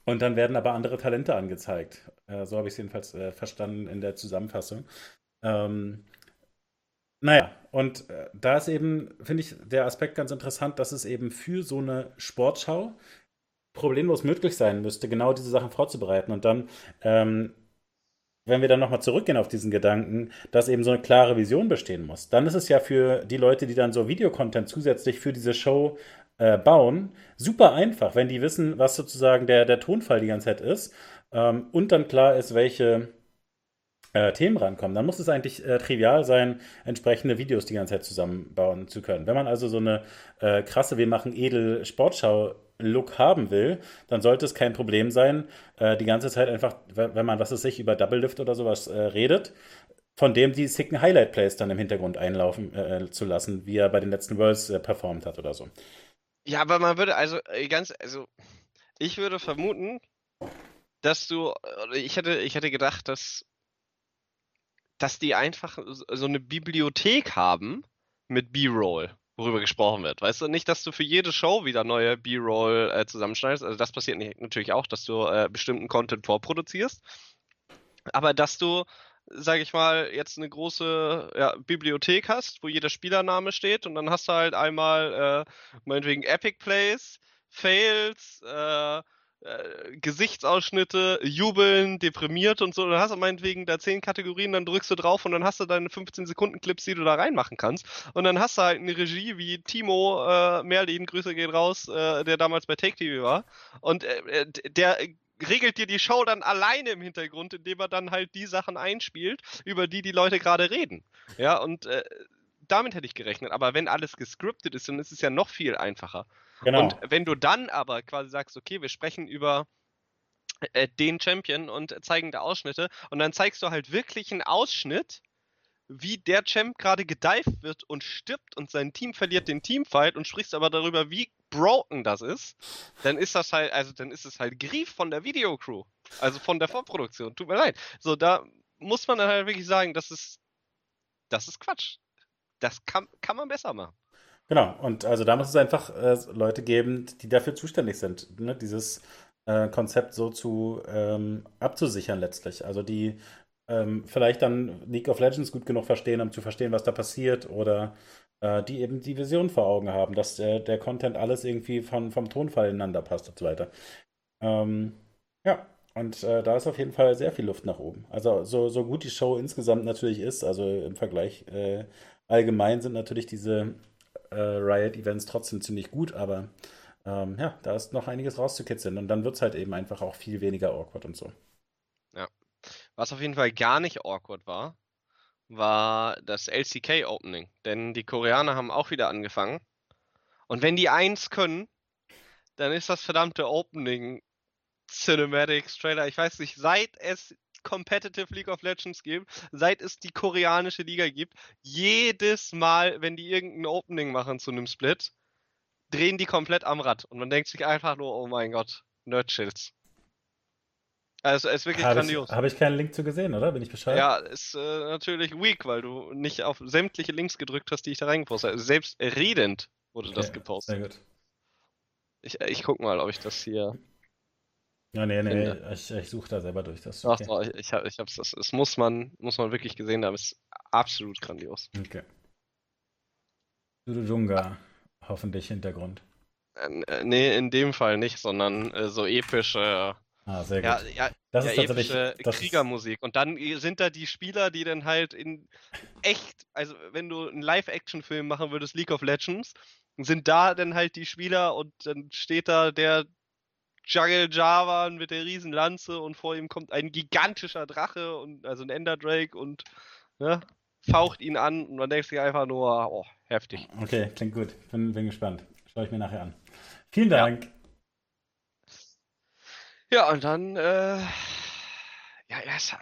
Und dann werden aber andere Talente angezeigt. Äh, so habe ich es jedenfalls äh, verstanden in der Zusammenfassung. Ähm, naja, und äh, da ist eben, finde ich, der Aspekt ganz interessant, dass es eben für so eine Sportschau problemlos möglich sein müsste, genau diese Sachen vorzubereiten. Und dann, ähm, wenn wir dann nochmal zurückgehen auf diesen Gedanken, dass eben so eine klare Vision bestehen muss, dann ist es ja für die Leute, die dann so Videocontent zusätzlich für diese Show äh, bauen. Super einfach, wenn die wissen, was sozusagen der, der Tonfall die ganze Zeit ist ähm, und dann klar ist, welche äh, Themen rankommen. Dann muss es eigentlich äh, trivial sein, entsprechende Videos die ganze Zeit zusammenbauen zu können. Wenn man also so eine äh, krasse, wir machen edel Sportschau Look haben will, dann sollte es kein Problem sein, äh, die ganze Zeit einfach, wenn man, was es sich über Double Lift oder sowas redet, von dem die sicken Highlight Plays dann im Hintergrund einlaufen äh, zu lassen, wie er bei den letzten Worlds äh, performt hat oder so. Ja, aber man würde also äh, ganz, also ich würde vermuten, dass du, ich hätte, ich hätte gedacht, dass, dass die einfach so eine Bibliothek haben mit B-Roll, worüber gesprochen wird. Weißt du, nicht, dass du für jede Show wieder neue B-Roll äh, zusammenschneidest. Also das passiert natürlich auch, dass du äh, bestimmten Content vorproduzierst. Aber dass du sage ich mal, jetzt eine große ja, Bibliothek hast, wo jeder Spielername steht und dann hast du halt einmal äh, meinetwegen Epic Plays, Fails, äh, äh, Gesichtsausschnitte, Jubeln, deprimiert und so. Dann hast du meinetwegen da zehn Kategorien, dann drückst du drauf und dann hast du deine 15 Sekunden Clips, die du da reinmachen kannst. Und dann hast du halt eine Regie wie Timo äh, Merlin, Grüße gehen raus, äh, der damals bei Take TV war. Und äh, äh der regelt dir die Show dann alleine im Hintergrund, indem er dann halt die Sachen einspielt, über die die Leute gerade reden. Ja, und äh, damit hätte ich gerechnet. Aber wenn alles gescriptet ist, dann ist es ja noch viel einfacher. Genau. Und wenn du dann aber quasi sagst, okay, wir sprechen über äh, den Champion und zeigen da Ausschnitte und dann zeigst du halt wirklich einen Ausschnitt, wie der Champ gerade gedived wird und stirbt und sein Team verliert den Teamfight und sprichst aber darüber, wie broken das ist, dann ist das halt, also dann ist es halt Grief von der Videocrew. Also von der Vorproduktion. Tut mir leid. So, da muss man dann halt wirklich sagen, das ist, das ist Quatsch. Das kann, kann man besser machen. Genau, und also da muss es einfach äh, Leute geben, die dafür zuständig sind, ne? dieses äh, Konzept so zu ähm, abzusichern letztlich. Also die ähm, vielleicht dann League of Legends gut genug verstehen, um zu verstehen, was da passiert, oder äh, die eben die Vision vor Augen haben, dass der, der Content alles irgendwie von, vom Tonfall ineinander passt und so weiter. Ähm, ja, und äh, da ist auf jeden Fall sehr viel Luft nach oben. Also so, so gut die Show insgesamt natürlich ist, also im Vergleich äh, allgemein sind natürlich diese äh, Riot-Events trotzdem ziemlich gut, aber ähm, ja, da ist noch einiges rauszukitzeln und dann wird es halt eben einfach auch viel weniger awkward und so. Was auf jeden Fall gar nicht awkward war, war das LCK Opening. Denn die Koreaner haben auch wieder angefangen. Und wenn die eins können, dann ist das verdammte Opening Cinematics Trailer. Ich weiß nicht, seit es Competitive League of Legends gibt, seit es die koreanische Liga gibt, jedes Mal, wenn die irgendein Opening machen zu einem Split, drehen die komplett am Rad. Und man denkt sich einfach nur, oh mein Gott, Nerdchills. Also es ist wirklich Habe grandios. ich, hab ich keinen Link zu gesehen, oder? Bin ich Bescheid? Ja, ist äh, natürlich weak, weil du nicht auf sämtliche Links gedrückt hast, die ich da reingepostet habe. Selbst redend wurde das Okay, gepostet. Sehr gut. Ich, ich guck mal, ob ich das hier. Ja, nee, nee, Finde. ich, ich suche da selber durch. Das Ach, doch, ich, ich, hab, ich hab's. Das, das muss man, muss man wirklich gesehen haben. Ist absolut grandios. okay. Dudujunga, hoffentlich Hintergrund. Äh, äh, nee, in dem Fall nicht, sondern äh, so epische, Ah, sehr gut. ja, ja, das ja, ist tatsächlich. Das Kriegermusik. Und dann sind da die Spieler, die dann halt in echt, also wenn du einen Live-Action-Film machen würdest, League of Legends, sind da dann halt die Spieler und dann steht da der Jungle Javan mit der riesen Lanze und vor ihm kommt ein gigantischer Drache und also ein Ender Drake und ne, faucht ihn an und man denkt sich einfach nur, oh, heftig. okay, klingt gut. Bin, bin gespannt. Schaue ich mir nachher an. Vielen. Dank. Ja, und dann, äh, ja, ja, es,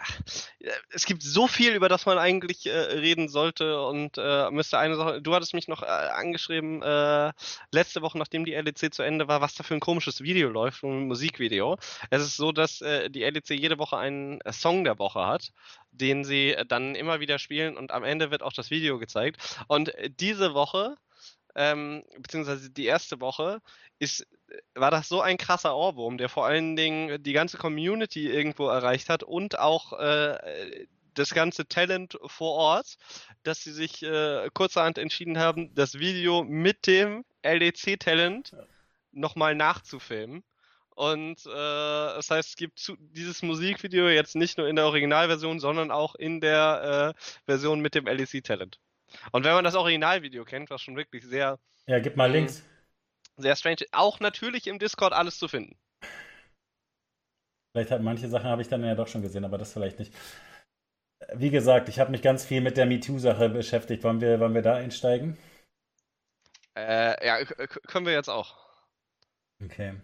äh, es gibt so viel, über das man eigentlich äh, reden sollte und äh, müsste eine Sache, du hattest mich noch äh, angeschrieben, äh, letzte Woche, nachdem die LEC zu Ende war, was da für ein komisches Video läuft, ein Musikvideo. Es ist so, dass äh, die LEC jede Woche einen Song der Woche hat, den sie dann immer wieder spielen und am Ende wird auch das Video gezeigt. Und diese Woche, ähm, beziehungsweise die erste Woche, ist war das so ein krasser Ohrwurm, der vor allen Dingen die ganze Community irgendwo erreicht hat und auch äh, das ganze Talent vor Ort, dass sie sich äh, kurzerhand entschieden haben, das Video mit dem LEC-Talent nochmal nachzufilmen. Und äh, das heißt, es gibt zu, dieses Musikvideo jetzt nicht nur in der Originalversion, sondern auch in der äh, Version mit dem LEC-Talent. Und wenn man das Originalvideo kennt, was schon wirklich sehr Ja, gib mal Mhm. Links. Sehr strange. Auch natürlich im Discord alles zu finden. Vielleicht hat manche Sachen habe ich dann ja doch schon gesehen, aber das vielleicht nicht. Wie gesagt, ich habe mich ganz viel mit der MeToo-Sache beschäftigt. Wollen wir, wollen wir da einsteigen? Äh, ja, können wir jetzt auch. Okay.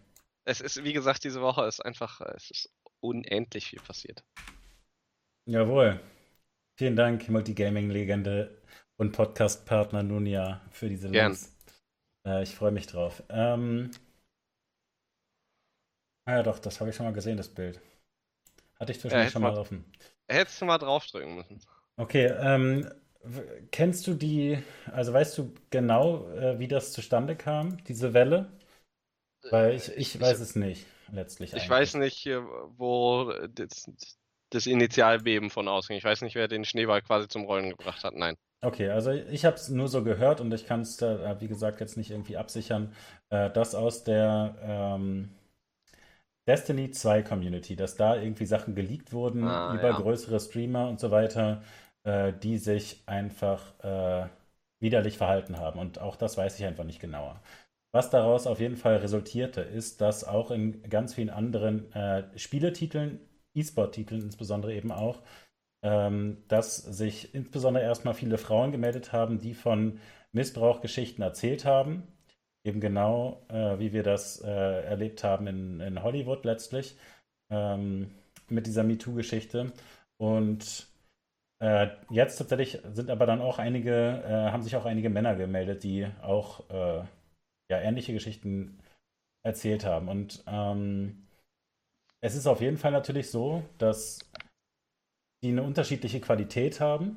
Es ist, wie gesagt, diese Woche ist einfach, äh, es ist unendlich viel passiert. Jawohl. Vielen Dank, Multigaming-Legende und Podcast-Partner Nunia, für diese Gern. Äh, ich freue mich drauf. Ähm, ah ja, doch, das habe ich schon mal gesehen, das Bild. Hatte ich zwischendurch hätte schon mal offen. Hättest du mal draufdrücken müssen. Okay, ähm, kennst du die, also weißt du genau, äh, wie das zustande kam, diese Welle? Weil ich, ich weiß es nicht, letztlich. Ich eigentlich. weiß nicht, äh, wo das, das Initialbeben von ausging. Ich weiß nicht, wer den Schneeball quasi zum Rollen gebracht hat. Nein. Okay, also ich habe es nur so gehört und ich kann es, äh, wie gesagt, jetzt nicht irgendwie absichern, äh, dass aus der ähm, Destiny 2 Community, dass da irgendwie Sachen geleakt wurden Ah, über ja. größere Streamer und so weiter, äh, die sich einfach äh, widerlich verhalten haben. Und auch das weiß ich einfach nicht genauer. Was daraus auf jeden Fall resultierte, ist, dass auch in ganz vielen anderen äh, Spieletiteln, E-Sport-Titeln insbesondere eben auch, ähm, dass sich insbesondere erstmal viele Frauen gemeldet haben, die von Missbrauchgeschichten erzählt haben. Eben genau, äh, wie wir das äh, erlebt haben in, in Hollywood letztlich ähm, mit dieser MeToo-Geschichte. Und äh, jetzt tatsächlich sind aber dann auch einige, äh, haben sich auch einige Männer gemeldet, die auch äh, ja, ähnliche Geschichten erzählt haben. Und ähm, es ist auf jeden Fall natürlich so, dass die eine unterschiedliche Qualität haben.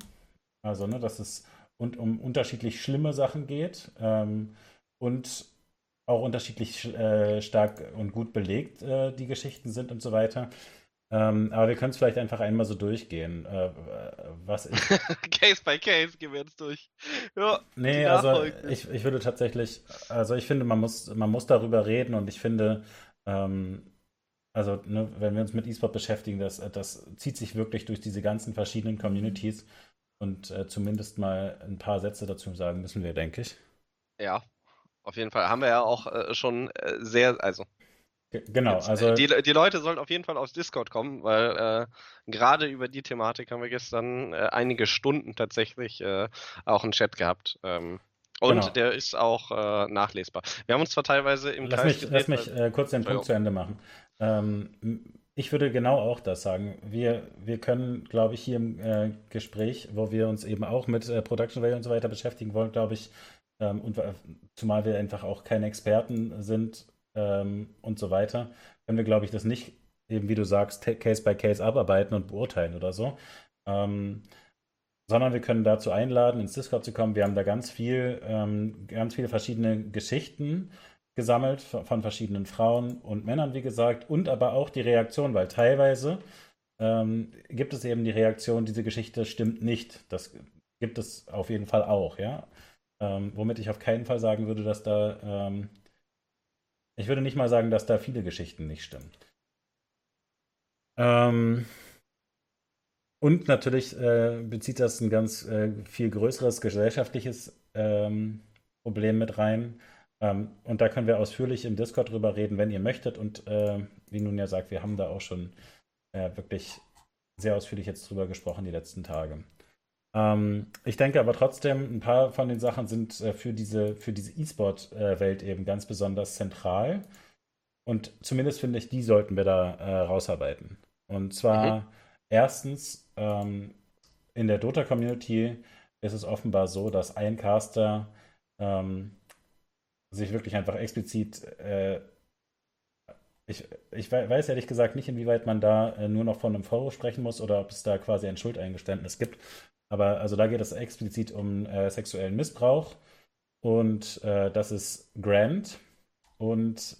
Also, ne, dass es und um unterschiedlich schlimme Sachen geht ähm, und auch unterschiedlich äh, stark und gut belegt äh, die Geschichten sind und so weiter. Ähm, aber wir können es vielleicht einfach einmal so durchgehen. Äh, was ich, Case by Case gehen wir jetzt durch. Ja, nee, also ich, ich würde tatsächlich, also ich finde, man muss, man muss darüber reden und ich finde, ähm, also ne, wenn wir uns mit E-Sport beschäftigen, das, das zieht sich wirklich durch diese ganzen verschiedenen Communities und äh, zumindest mal ein paar Sätze dazu sagen müssen wir, denke ich. Ja, auf jeden Fall. Haben wir ja auch äh, schon äh, sehr, also G genau, Jetzt, also äh, die, die Leute sollten auf jeden Fall aufs Discord kommen, weil äh, gerade über die Thematik haben wir gestern äh, einige Stunden tatsächlich äh, auch einen Chat gehabt. Ähm, und Genau. der ist auch äh, nachlesbar. Wir haben uns zwar teilweise im Lass Kreis mich, gedreht, lass mich äh, kurz den Punkt zu Ende machen. Ähm, ich würde genau auch das sagen. Wir, wir können, glaube ich, hier im äh, Gespräch, wo wir uns eben auch mit äh, Production Value und so weiter beschäftigen wollen, glaube ich, ähm, und zumal wir einfach auch keine Experten sind ähm, und so weiter, können wir, glaube ich, das nicht eben, wie du sagst, Case by Case abarbeiten und beurteilen oder so. Ähm, sondern wir können dazu einladen, ins Discord zu kommen. Wir haben da ganz viel, ähm, ganz viele verschiedene Geschichten gesammelt von verschiedenen Frauen und Männern, wie gesagt, und aber auch die Reaktion, weil teilweise ähm, gibt es eben die Reaktion, diese Geschichte stimmt nicht. Das gibt es auf jeden Fall auch, ja. Ähm, womit ich auf keinen Fall sagen würde, dass da, ähm, ich würde nicht mal sagen, dass da viele Geschichten nicht stimmen. Ähm, und natürlich äh, bezieht das ein ganz äh, viel größeres gesellschaftliches ähm, Problem mit rein. Ähm, und da können wir ausführlich im Discord drüber reden, wenn ihr möchtet. Und äh, wie nun ja sagt, wir haben da auch schon äh, wirklich sehr ausführlich jetzt drüber gesprochen die letzten Tage. Ähm, ich denke aber trotzdem, ein paar von den Sachen sind äh, für diese für diese E-Sport-Welt eben ganz besonders zentral. Und zumindest finde ich, die sollten wir da äh, rausarbeiten. Und zwar mhm. erstens ähm, in der Dota-Community ist es offenbar so, dass ein Caster ähm, sich wirklich einfach explizit äh, ich, ich weiß ehrlich gesagt nicht, inwieweit man da äh, nur noch von einem Vorwurf sprechen muss oder ob es da quasi ein Schuldeingeständnis gibt. Aber also da geht es explizit um äh, sexuellen Missbrauch und äh, das ist Grant. Und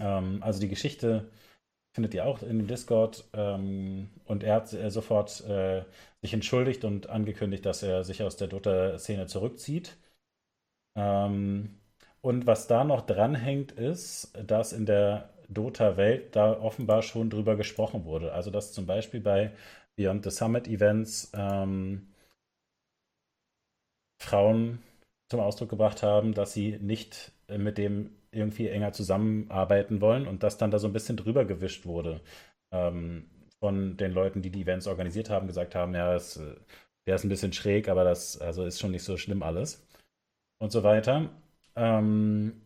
ähm, also die Geschichte findet ihr auch in Discord. Ähm, und er hat äh, sofort äh, sich entschuldigt und angekündigt, dass er sich aus der Dota-Szene zurückzieht. Ähm, und was da noch dranhängt, ist, dass in der Dota-Welt da offenbar schon drüber gesprochen wurde. Also dass zum Beispiel bei Beyond the Summit Events ähm, Frauen zum Ausdruck gebracht haben, dass sie nicht mit dem irgendwie enger zusammenarbeiten wollen und dass dann da so ein bisschen drüber gewischt wurde ähm, von den Leuten, die die Events organisiert haben, gesagt haben, ja, das, der ist ein bisschen schräg, aber das also ist schon nicht so schlimm alles und so weiter. Ähm,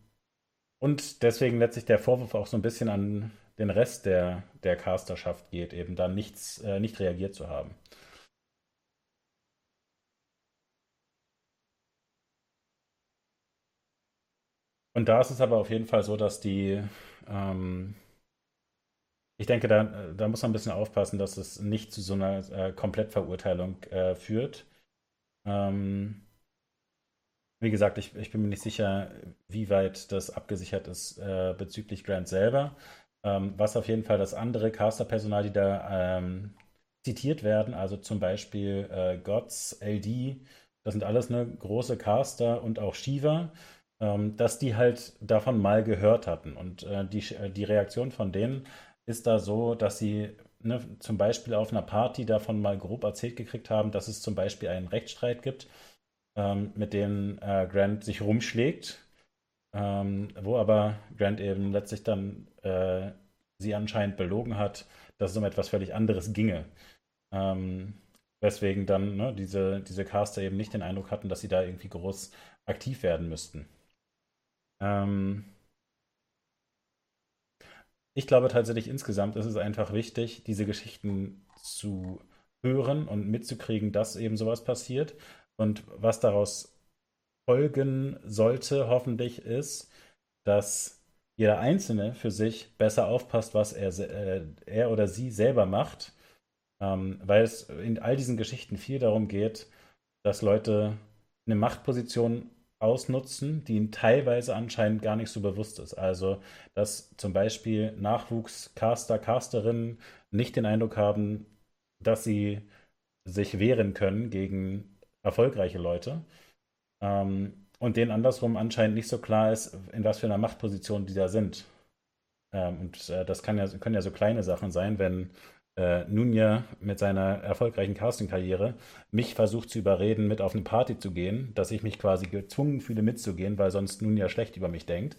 und deswegen letztlich der Vorwurf auch so ein bisschen an den Rest der, der Casterschaft geht, eben da nichts, äh, nicht reagiert zu haben. Und da ist es aber auf jeden Fall so, dass die, ähm, ich denke, da, da muss man ein bisschen aufpassen, dass es nicht zu so einer äh, Komplettverurteilung äh, führt. Ähm, wie gesagt, ich, ich bin mir nicht sicher, wie weit das abgesichert ist äh, bezüglich Grant selber. Ähm, was auf jeden Fall das andere Caster-Personal, die da ähm, zitiert werden, also zum Beispiel äh, Gods, LD, das sind alles ne, große Caster und auch Shiva, ähm, dass die halt davon mal gehört hatten. Und äh, die, die Reaktion von denen ist da so, dass sie ne, zum Beispiel auf einer Party davon mal grob erzählt gekriegt haben, dass es zum Beispiel einen Rechtsstreit gibt ähm, mit denen äh, Grant sich rumschlägt, ähm, wo aber Grant eben letztlich dann äh, sie anscheinend belogen hat, dass es um etwas völlig anderes ginge. Ähm, weswegen dann ne, diese, diese Caster eben nicht den Eindruck hatten, dass sie da irgendwie groß aktiv werden müssten. Ähm, ich glaube tatsächlich insgesamt ist es einfach wichtig, diese Geschichten zu hören und mitzukriegen, dass eben sowas passiert und was daraus folgen sollte, hoffentlich, ist, dass jeder Einzelne für sich besser aufpasst, was er, äh, er oder sie selber macht, ähm, weil es in all diesen Geschichten viel darum geht, dass Leute eine Machtposition ausnutzen, die ihnen teilweise anscheinend gar nicht so bewusst ist. Also, dass zum Beispiel Nachwuchscaster, Casterinnen nicht den Eindruck haben, dass sie sich wehren können gegen erfolgreiche Leute. Ähm, und denen andersrum anscheinend nicht so klar ist, in was für einer Machtposition die da sind. Ähm, und äh, das ja, können ja so kleine Sachen sein, wenn äh, Nunja mit seiner erfolgreichen Casting-Karriere mich versucht zu überreden, mit auf eine Party zu gehen, dass ich mich quasi gezwungen fühle mitzugehen, weil sonst Nunja schlecht über mich denkt.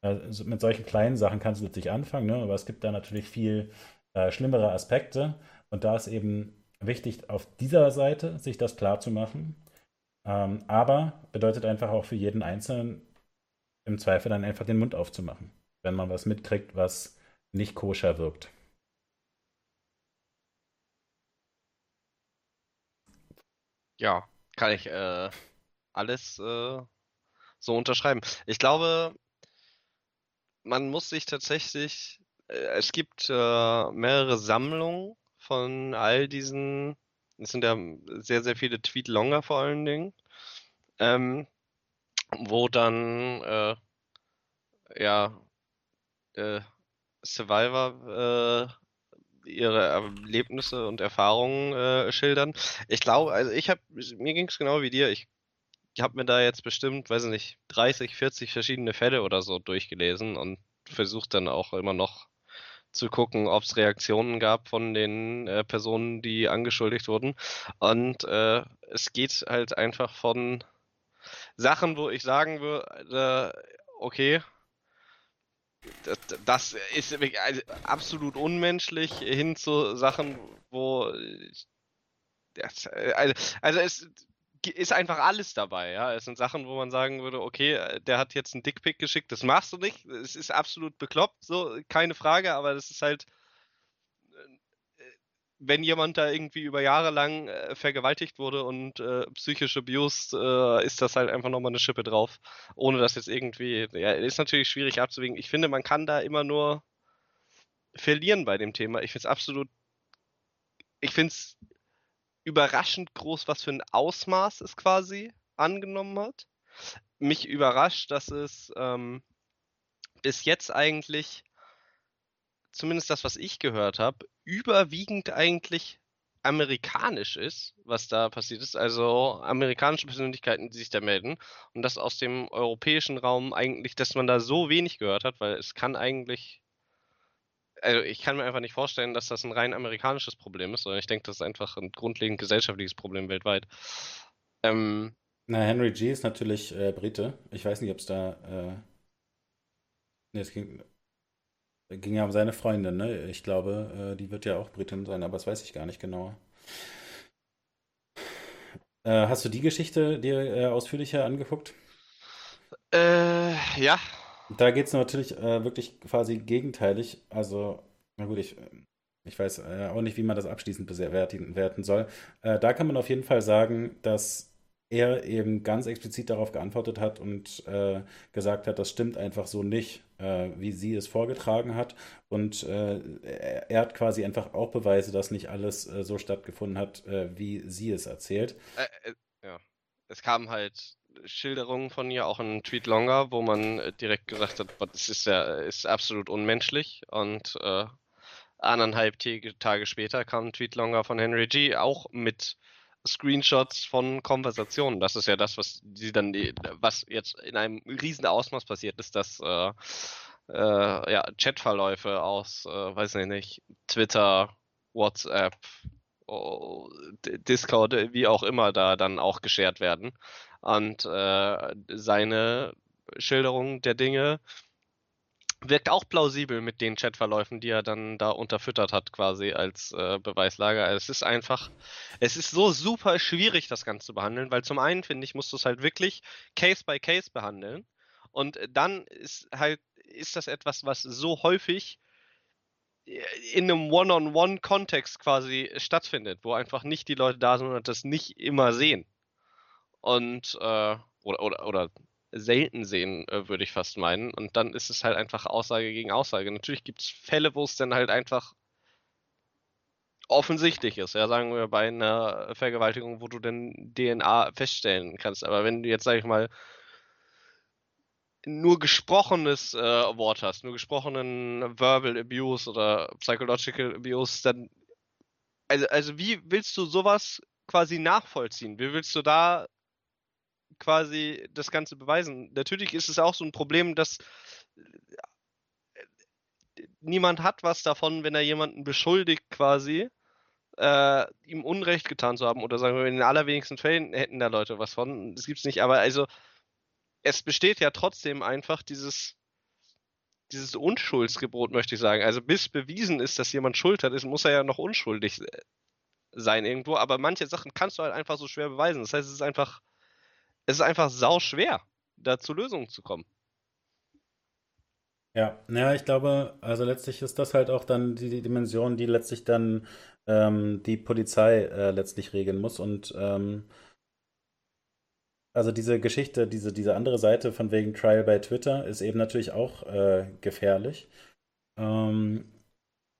Also mit solchen kleinen Sachen kannst du letztlich anfangen, ne? aber es gibt da natürlich viel äh, schlimmere Aspekte. Und da ist eben wichtig, auf dieser Seite sich das klar zu machen. Ähm, aber bedeutet einfach auch für jeden Einzelnen im Zweifel dann einfach den Mund aufzumachen, wenn man was mitkriegt, was nicht koscher wirkt. Ja, kann ich äh, alles äh, so unterschreiben. Ich glaube, man muss sich tatsächlich, äh, es gibt äh, mehrere Sammlungen von all diesen, es sind ja sehr, sehr viele Tweet-Longer vor allen Dingen, ähm, wo dann, äh, ja, äh, Survivor äh, ihre Erlebnisse und Erfahrungen äh, schildern. Ich glaube, also ich habe, mir ging es genau wie dir. Ich habe mir da jetzt bestimmt, weiß ich nicht, 30, 40 verschiedene Fälle oder so durchgelesen und versucht dann auch immer noch zu gucken, ob es Reaktionen gab von den äh, Personen, die angeschuldigt wurden. Und äh, es geht halt einfach von Sachen, wo ich sagen würde, okay, das, das ist also absolut unmenschlich, hin zu Sachen, wo das, also, also es ist einfach alles dabei, ja. Es sind Sachen, wo man sagen würde, okay, der hat jetzt einen Dickpick geschickt, das machst du nicht. Es ist absolut bekloppt, so, keine Frage, aber das ist halt, wenn jemand da irgendwie über Jahre lang äh, vergewaltigt wurde und äh, psychisch abused, äh, ist das halt einfach nochmal eine Schippe drauf. Ohne das jetzt irgendwie, ja, ist natürlich schwierig abzuwägen. Ich finde, man kann da immer nur verlieren bei dem Thema. Ich finde es absolut, ich finde es überraschend groß, was für ein Ausmaß es quasi angenommen hat. Mich überrascht, dass es ähm, bis jetzt eigentlich zumindest das, was ich gehört habe, überwiegend eigentlich amerikanisch ist, was da passiert ist. Also amerikanische Persönlichkeiten, die sich da melden. Und das aus dem europäischen Raum eigentlich, dass man da so wenig gehört hat, weil es kann eigentlich. Also ich kann mir einfach nicht vorstellen, dass das ein rein amerikanisches Problem ist, sondern ich denke, das ist einfach ein grundlegend gesellschaftliches Problem weltweit. Ähm, Na, Henry G. ist natürlich äh, Brite. Ich weiß nicht, ob es da. Äh... Nee, es ging, Ging ja um seine Freundin, ne? Ich glaube, äh, die wird ja auch Britin sein, aber das weiß ich gar nicht genau. Äh, hast du die Geschichte dir äh, ausführlicher angeguckt? Äh, ja. Da geht es natürlich äh, wirklich quasi gegenteilig. Also, na gut, ich, ich weiß äh, auch nicht, wie man das abschließend bewerten soll. Äh, da kann man auf jeden Fall sagen, dass er eben ganz explizit darauf geantwortet hat und äh, gesagt hat, das stimmt einfach so nicht, äh, wie sie es vorgetragen hat. Und äh, er hat quasi einfach auch Beweise, dass nicht alles äh, so stattgefunden hat, äh, wie sie es erzählt. Äh, ja, es kamen halt Schilderungen von ihr, auch in Tweet Longer, wo man direkt gesagt hat, das ist ja ist absolut unmenschlich und anderthalb Tage später kam ein Tweet Longer von Henry G. auch mit Screenshots von Konversationen. Das ist ja das, was sie dann, was jetzt in einem riesen Ausmaß passiert ist, dass äh, äh, ja, Chatverläufe aus, äh, weiß ich nicht, Twitter, WhatsApp, oh, Discord, wie auch immer, da dann auch geshared werden. Und äh, seine Schilderung der Dinge wirkt auch plausibel mit den Chatverläufen, die er dann da unterfüttert hat, quasi als äh, Beweislage. Also es ist einfach, es ist so super schwierig, das Ganze zu behandeln, weil zum einen, finde ich, musst du es halt wirklich Case by Case behandeln. Und dann ist halt, ist das etwas, was so häufig äh, in einem One-on-One-Kontext quasi stattfindet, wo einfach nicht die Leute da sind und das nicht immer sehen. Und, äh, oder, oder, oder selten sehen, äh, würde ich fast meinen. Und dann ist es halt einfach Aussage gegen Aussage. Natürlich gibt es Fälle, wo es dann halt einfach offensichtlich ist. Ja, sagen wir bei einer Vergewaltigung, wo du dann DNA feststellen kannst. Aber wenn du jetzt, sag ich mal, nur gesprochenes äh, Wort hast, nur gesprochenen Verbal Abuse oder Psychological Abuse, dann also, also wie willst du sowas quasi nachvollziehen? Wie willst du da quasi das Ganze beweisen. Natürlich ist es auch so ein Problem, dass äh, niemand hat was davon, wenn er jemanden beschuldigt quasi, äh, ihm Unrecht getan zu haben. Oder sagen wir, in den allerwenigsten Fällen hätten da Leute was von. Das gibt es nicht. Aber also, es besteht ja trotzdem einfach dieses, dieses Unschuldsgebot, möchte ich sagen. Also bis bewiesen ist, dass jemand Schuld hat, ist, muss er ja noch unschuldig äh, sein irgendwo. Aber manche Sachen kannst du halt einfach so schwer beweisen. Das heißt, es ist einfach es ist einfach sau schwer, da zu Lösungen zu kommen. Ja, ja, ich glaube, also letztlich ist das halt auch dann die, die Dimension, die letztlich dann ähm, die Polizei äh, letztlich regeln muss. Und ähm, also diese Geschichte, diese, diese andere Seite von wegen Trial bei Twitter ist eben natürlich auch äh, gefährlich. Ähm,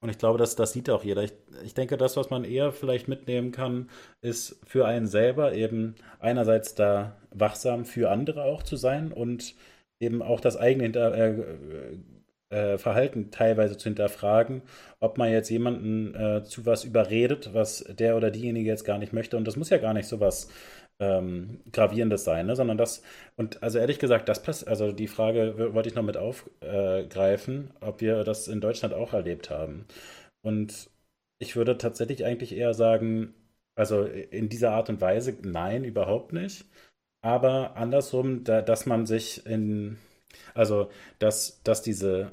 und ich glaube, dass das sieht auch jeder. Ich, ich denke, das, was man eher vielleicht mitnehmen kann, ist für einen selber eben einerseits da wachsam für andere auch zu sein und eben auch das eigene Hinter äh, äh, Verhalten teilweise zu hinterfragen, ob man jetzt jemanden äh, zu was überredet, was der oder diejenige jetzt gar nicht möchte. Und das muss ja gar nicht so was ähm, Gravierendes sein, ne? sondern das, und also ehrlich gesagt, das passt, also die Frage wollte ich noch mit aufgreifen, ob wir das in Deutschland auch erlebt haben. Und ich würde tatsächlich eigentlich eher sagen, also in dieser Art und Weise, nein, überhaupt nicht. Aber andersrum, da, dass man sich in, also dass, dass diese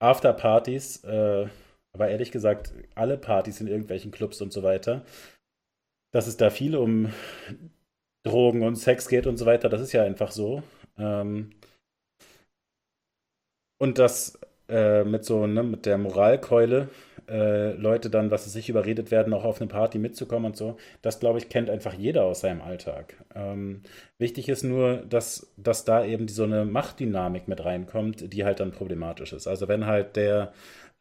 Afterpartys, äh, aber ehrlich gesagt, alle Partys in irgendwelchen Clubs und so weiter, dass es da viel um Drogen und Sex geht und so weiter, das ist ja einfach so. Ähm, und das äh, mit so, ne, mit der Moralkeule, äh, Leute dann, was sie sich überredet werden, auch auf eine Party mitzukommen und so, das glaube ich, kennt einfach jeder aus seinem Alltag. Ähm, wichtig ist nur, dass, dass da eben so eine Machtdynamik mit reinkommt, die halt dann problematisch ist. Also wenn halt der,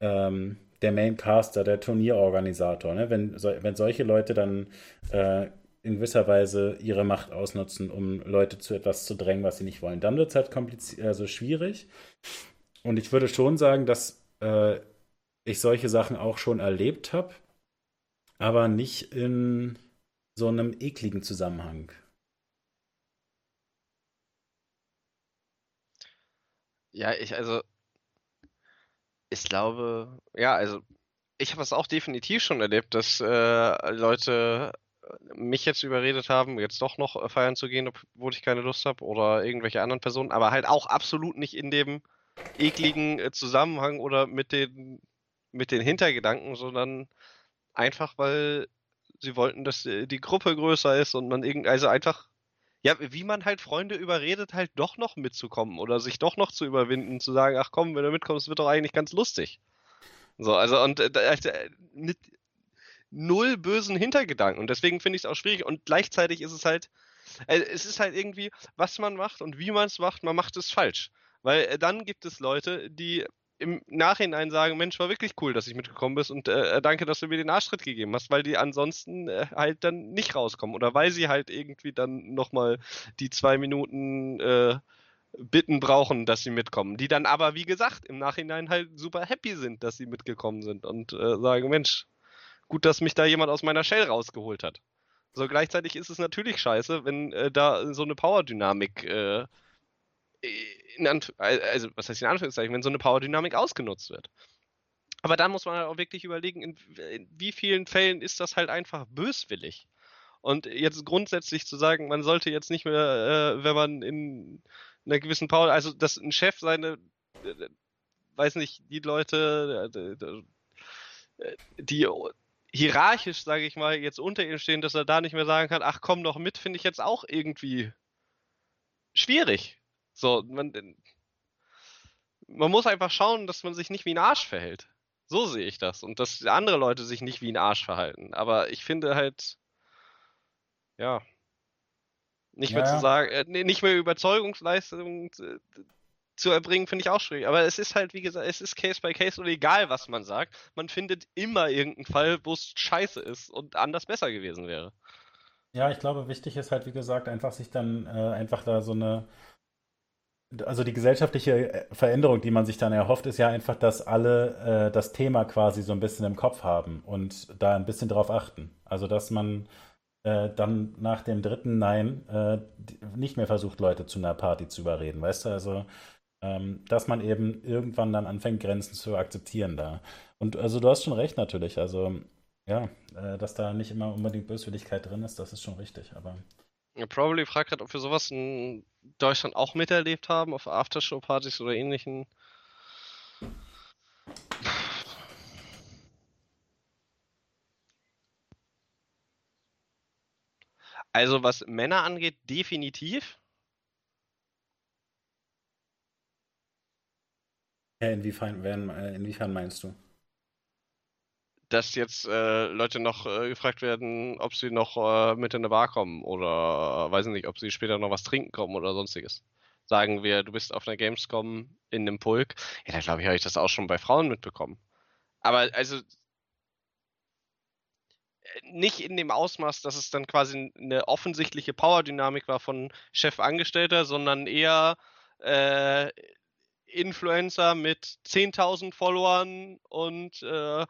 ähm, der Maincaster, der Turnierorganisator, ne, wenn, so, wenn solche Leute dann äh, in gewisser Weise ihre Macht ausnutzen, um Leute zu etwas zu drängen, was sie nicht wollen. Dann wird es halt kompliziert, also schwierig. Und ich würde schon sagen, dass äh, ich solche Sachen auch schon erlebt habe, aber nicht in so einem ekligen Zusammenhang. Ja, ich, also, ich glaube, ja, also, ich habe es auch definitiv schon erlebt, dass äh, Leute mich jetzt überredet haben, jetzt doch noch äh, feiern zu gehen, obwohl ich keine Lust habe, oder irgendwelche anderen Personen, aber halt auch absolut nicht in dem ekligen äh, Zusammenhang oder mit den, mit den Hintergedanken, sondern einfach, weil sie wollten, dass äh, die Gruppe größer ist und man irgendwie, also einfach, ja, wie man halt Freunde überredet, halt doch noch mitzukommen oder sich doch noch zu überwinden, zu sagen, ach komm, wenn du mitkommst, wird doch eigentlich ganz lustig. So, also und äh, mit, null bösen Hintergedanken. Und deswegen finde ich es auch schwierig. Und gleichzeitig ist es halt, äh, es ist halt irgendwie, was man macht und wie man es macht, man macht es falsch. Weil äh, dann gibt es Leute, die im Nachhinein sagen, Mensch, war wirklich cool, dass ich mitgekommen bist und äh, äh, danke, dass du mir den Arschtritt gegeben hast, weil die ansonsten äh, halt dann nicht rauskommen oder weil sie halt irgendwie dann nochmal die zwei Minuten äh, Bitten brauchen, dass sie mitkommen, die dann aber, wie gesagt, im Nachhinein halt super happy sind, dass sie mitgekommen sind und sagen, Mensch, gut, dass mich da jemand aus meiner Shell rausgeholt hat. So gleichzeitig ist es natürlich scheiße, wenn äh, da so eine Power-Dynamik äh, also was heißt in Anführungszeichen, wenn so eine Power-Dynamik ausgenutzt wird. Aber da muss man halt auch wirklich überlegen, in, in, wie vielen Fällen ist das halt einfach böswillig. Und jetzt grundsätzlich zu sagen, man sollte jetzt nicht mehr, äh, wenn man in einer gewissen Power, also dass ein Chef seine, äh, weiß nicht, die Leute, äh, die hierarchisch, sage ich mal, jetzt unter ihm stehen, dass er da nicht mehr sagen kann, ach komm doch mit, finde ich jetzt auch irgendwie schwierig. So, man, man muss einfach schauen, dass man sich nicht wie ein Arsch verhält. So sehe ich das. Und dass andere Leute sich nicht wie ein Arsch verhalten. Aber ich finde halt, ja, nicht mehr ja. zu sagen, äh, nicht mehr Überzeugungsleistung äh, zu erbringen, finde ich auch schwierig. Aber es ist halt, wie gesagt, es ist Case by Case und egal, was man sagt, man findet immer irgendeinen Fall, wo es scheiße ist und anders besser gewesen wäre. Ja, ich glaube, wichtig ist halt, wie gesagt, einfach sich dann äh, einfach da so eine, also die gesellschaftliche äh, Veränderung, die man sich dann erhofft, ist ja einfach, dass alle äh, das Thema quasi so ein bisschen im Kopf haben und da ein bisschen drauf achten. Also, dass man äh, dann nach dem dritten Nein äh, nicht mehr versucht, Leute zu einer Party zu überreden, weißt du? Also, ähm, dass man eben irgendwann dann anfängt, Grenzen zu akzeptieren da. Und also du hast schon recht natürlich. Also ja, äh, dass da nicht immer unbedingt Böswilligkeit drin ist, das ist schon richtig. Aber Probably fragt gerade, ob wir sowas in Deutschland auch miterlebt haben, auf Aftershow-Partys oder ähnlichen. Also was Männer angeht, definitiv. Inwiefern, inwiefern meinst du? dass jetzt äh, Leute noch äh, gefragt werden, ob sie noch äh, mit in eine Bar kommen oder weiß nicht, ob sie später noch was trinken kommen oder sonstiges. Sagen wir, du bist auf einer Gamescom in einem Pulk. Ja, da glaube ich, habe ich das auch schon bei Frauen mitbekommen. Aber also nicht in dem Ausmaß, dass es dann quasi eine offensichtliche Power-Dynamik war von Chef-Angestellter, sondern eher äh, Influencer mit 10.000 Followern und äh,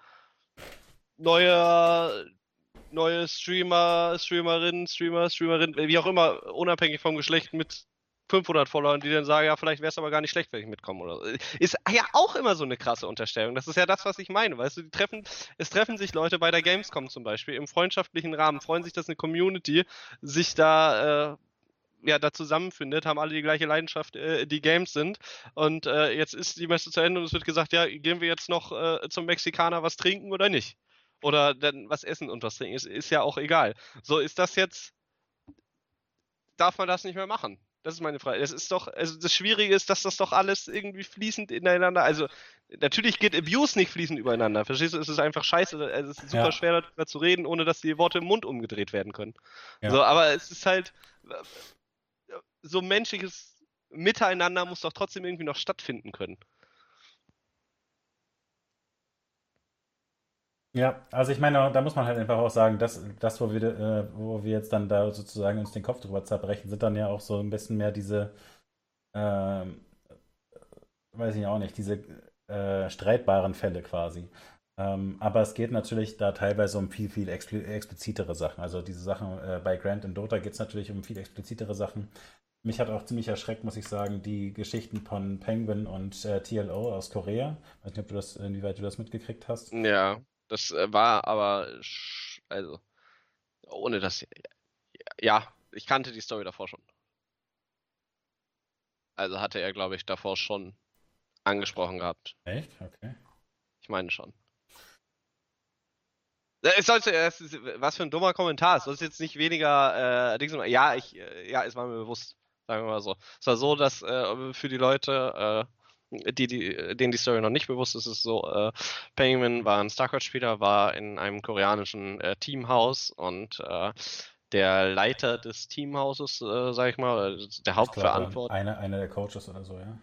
neuer neue Streamer, Streamerinnen, Streamer, Streamerin, wie auch immer, unabhängig vom Geschlecht mit 500 Followern, die dann sagen, ja, vielleicht wäre es aber gar nicht schlecht, wenn ich mitkomme oder so. Ist ja auch immer so eine krasse Unterstellung. Das ist ja das, was ich meine, weißt du, die treffen, es treffen sich Leute bei der Gamescom zum Beispiel im freundschaftlichen Rahmen, freuen sich, dass eine Community sich da äh, ja, da zusammenfindet, haben alle die gleiche Leidenschaft, äh, die Games sind. Und äh, jetzt ist die Messe zu Ende und es wird gesagt, ja, gehen wir jetzt noch äh, zum Mexikaner was trinken oder nicht? Oder dann was essen und was trinken, ist, ist ja auch egal. So, ist das jetzt, darf man das nicht mehr machen? Das ist meine Frage. Das ist doch, also das Schwierige ist, dass das doch alles irgendwie fließend ineinander, also natürlich geht Abuse nicht fließend übereinander. Verstehst du? Es ist einfach scheiße, es ist super ja. schwer darüber zu reden, ohne dass die Worte im Mund umgedreht werden können. Ja. So, aber es ist halt, so menschliches Miteinander muss doch trotzdem irgendwie noch stattfinden können. Ja, also ich meine, da muss man halt einfach auch sagen, dass das, wo wir, äh, wo wir jetzt dann da sozusagen uns den Kopf drüber zerbrechen, sind dann ja auch so ein bisschen mehr diese, äh, weiß ich auch nicht, diese äh, streitbaren Fälle quasi. Ähm, aber es geht natürlich da teilweise um viel, viel explizitere Sachen. Also diese Sachen äh, bei Grant und Dota geht es natürlich um viel explizitere Sachen. Mich hat auch ziemlich erschreckt, muss ich sagen, die Geschichten von Penguin und äh, TLO aus Korea. Ich weiß nicht, ob du das, inwieweit du das mitgekriegt hast. Ja, das äh, war aber, also, ohne das, ja, ich kannte die Story davor schon. Also hatte er, glaube ich, davor schon angesprochen gehabt. Echt? Okay. Ich meine schon. Es sollte, es ist, was für ein dummer Kommentar. Es soll jetzt nicht weniger, äh, ja, ich, äh, ja, es war mir bewusst, sagen wir mal so. Es war so, dass äh, für die Leute, äh, die, die, denen die Story noch nicht bewusst ist, ist es so, äh, Penguin war ein StarCraft-Spieler, war in einem koreanischen äh, Teamhaus und äh, der Leiter des Teamhauses, äh, sag ich mal, der Hauptverantwortliche. Einer, einer der Coaches oder so, ja.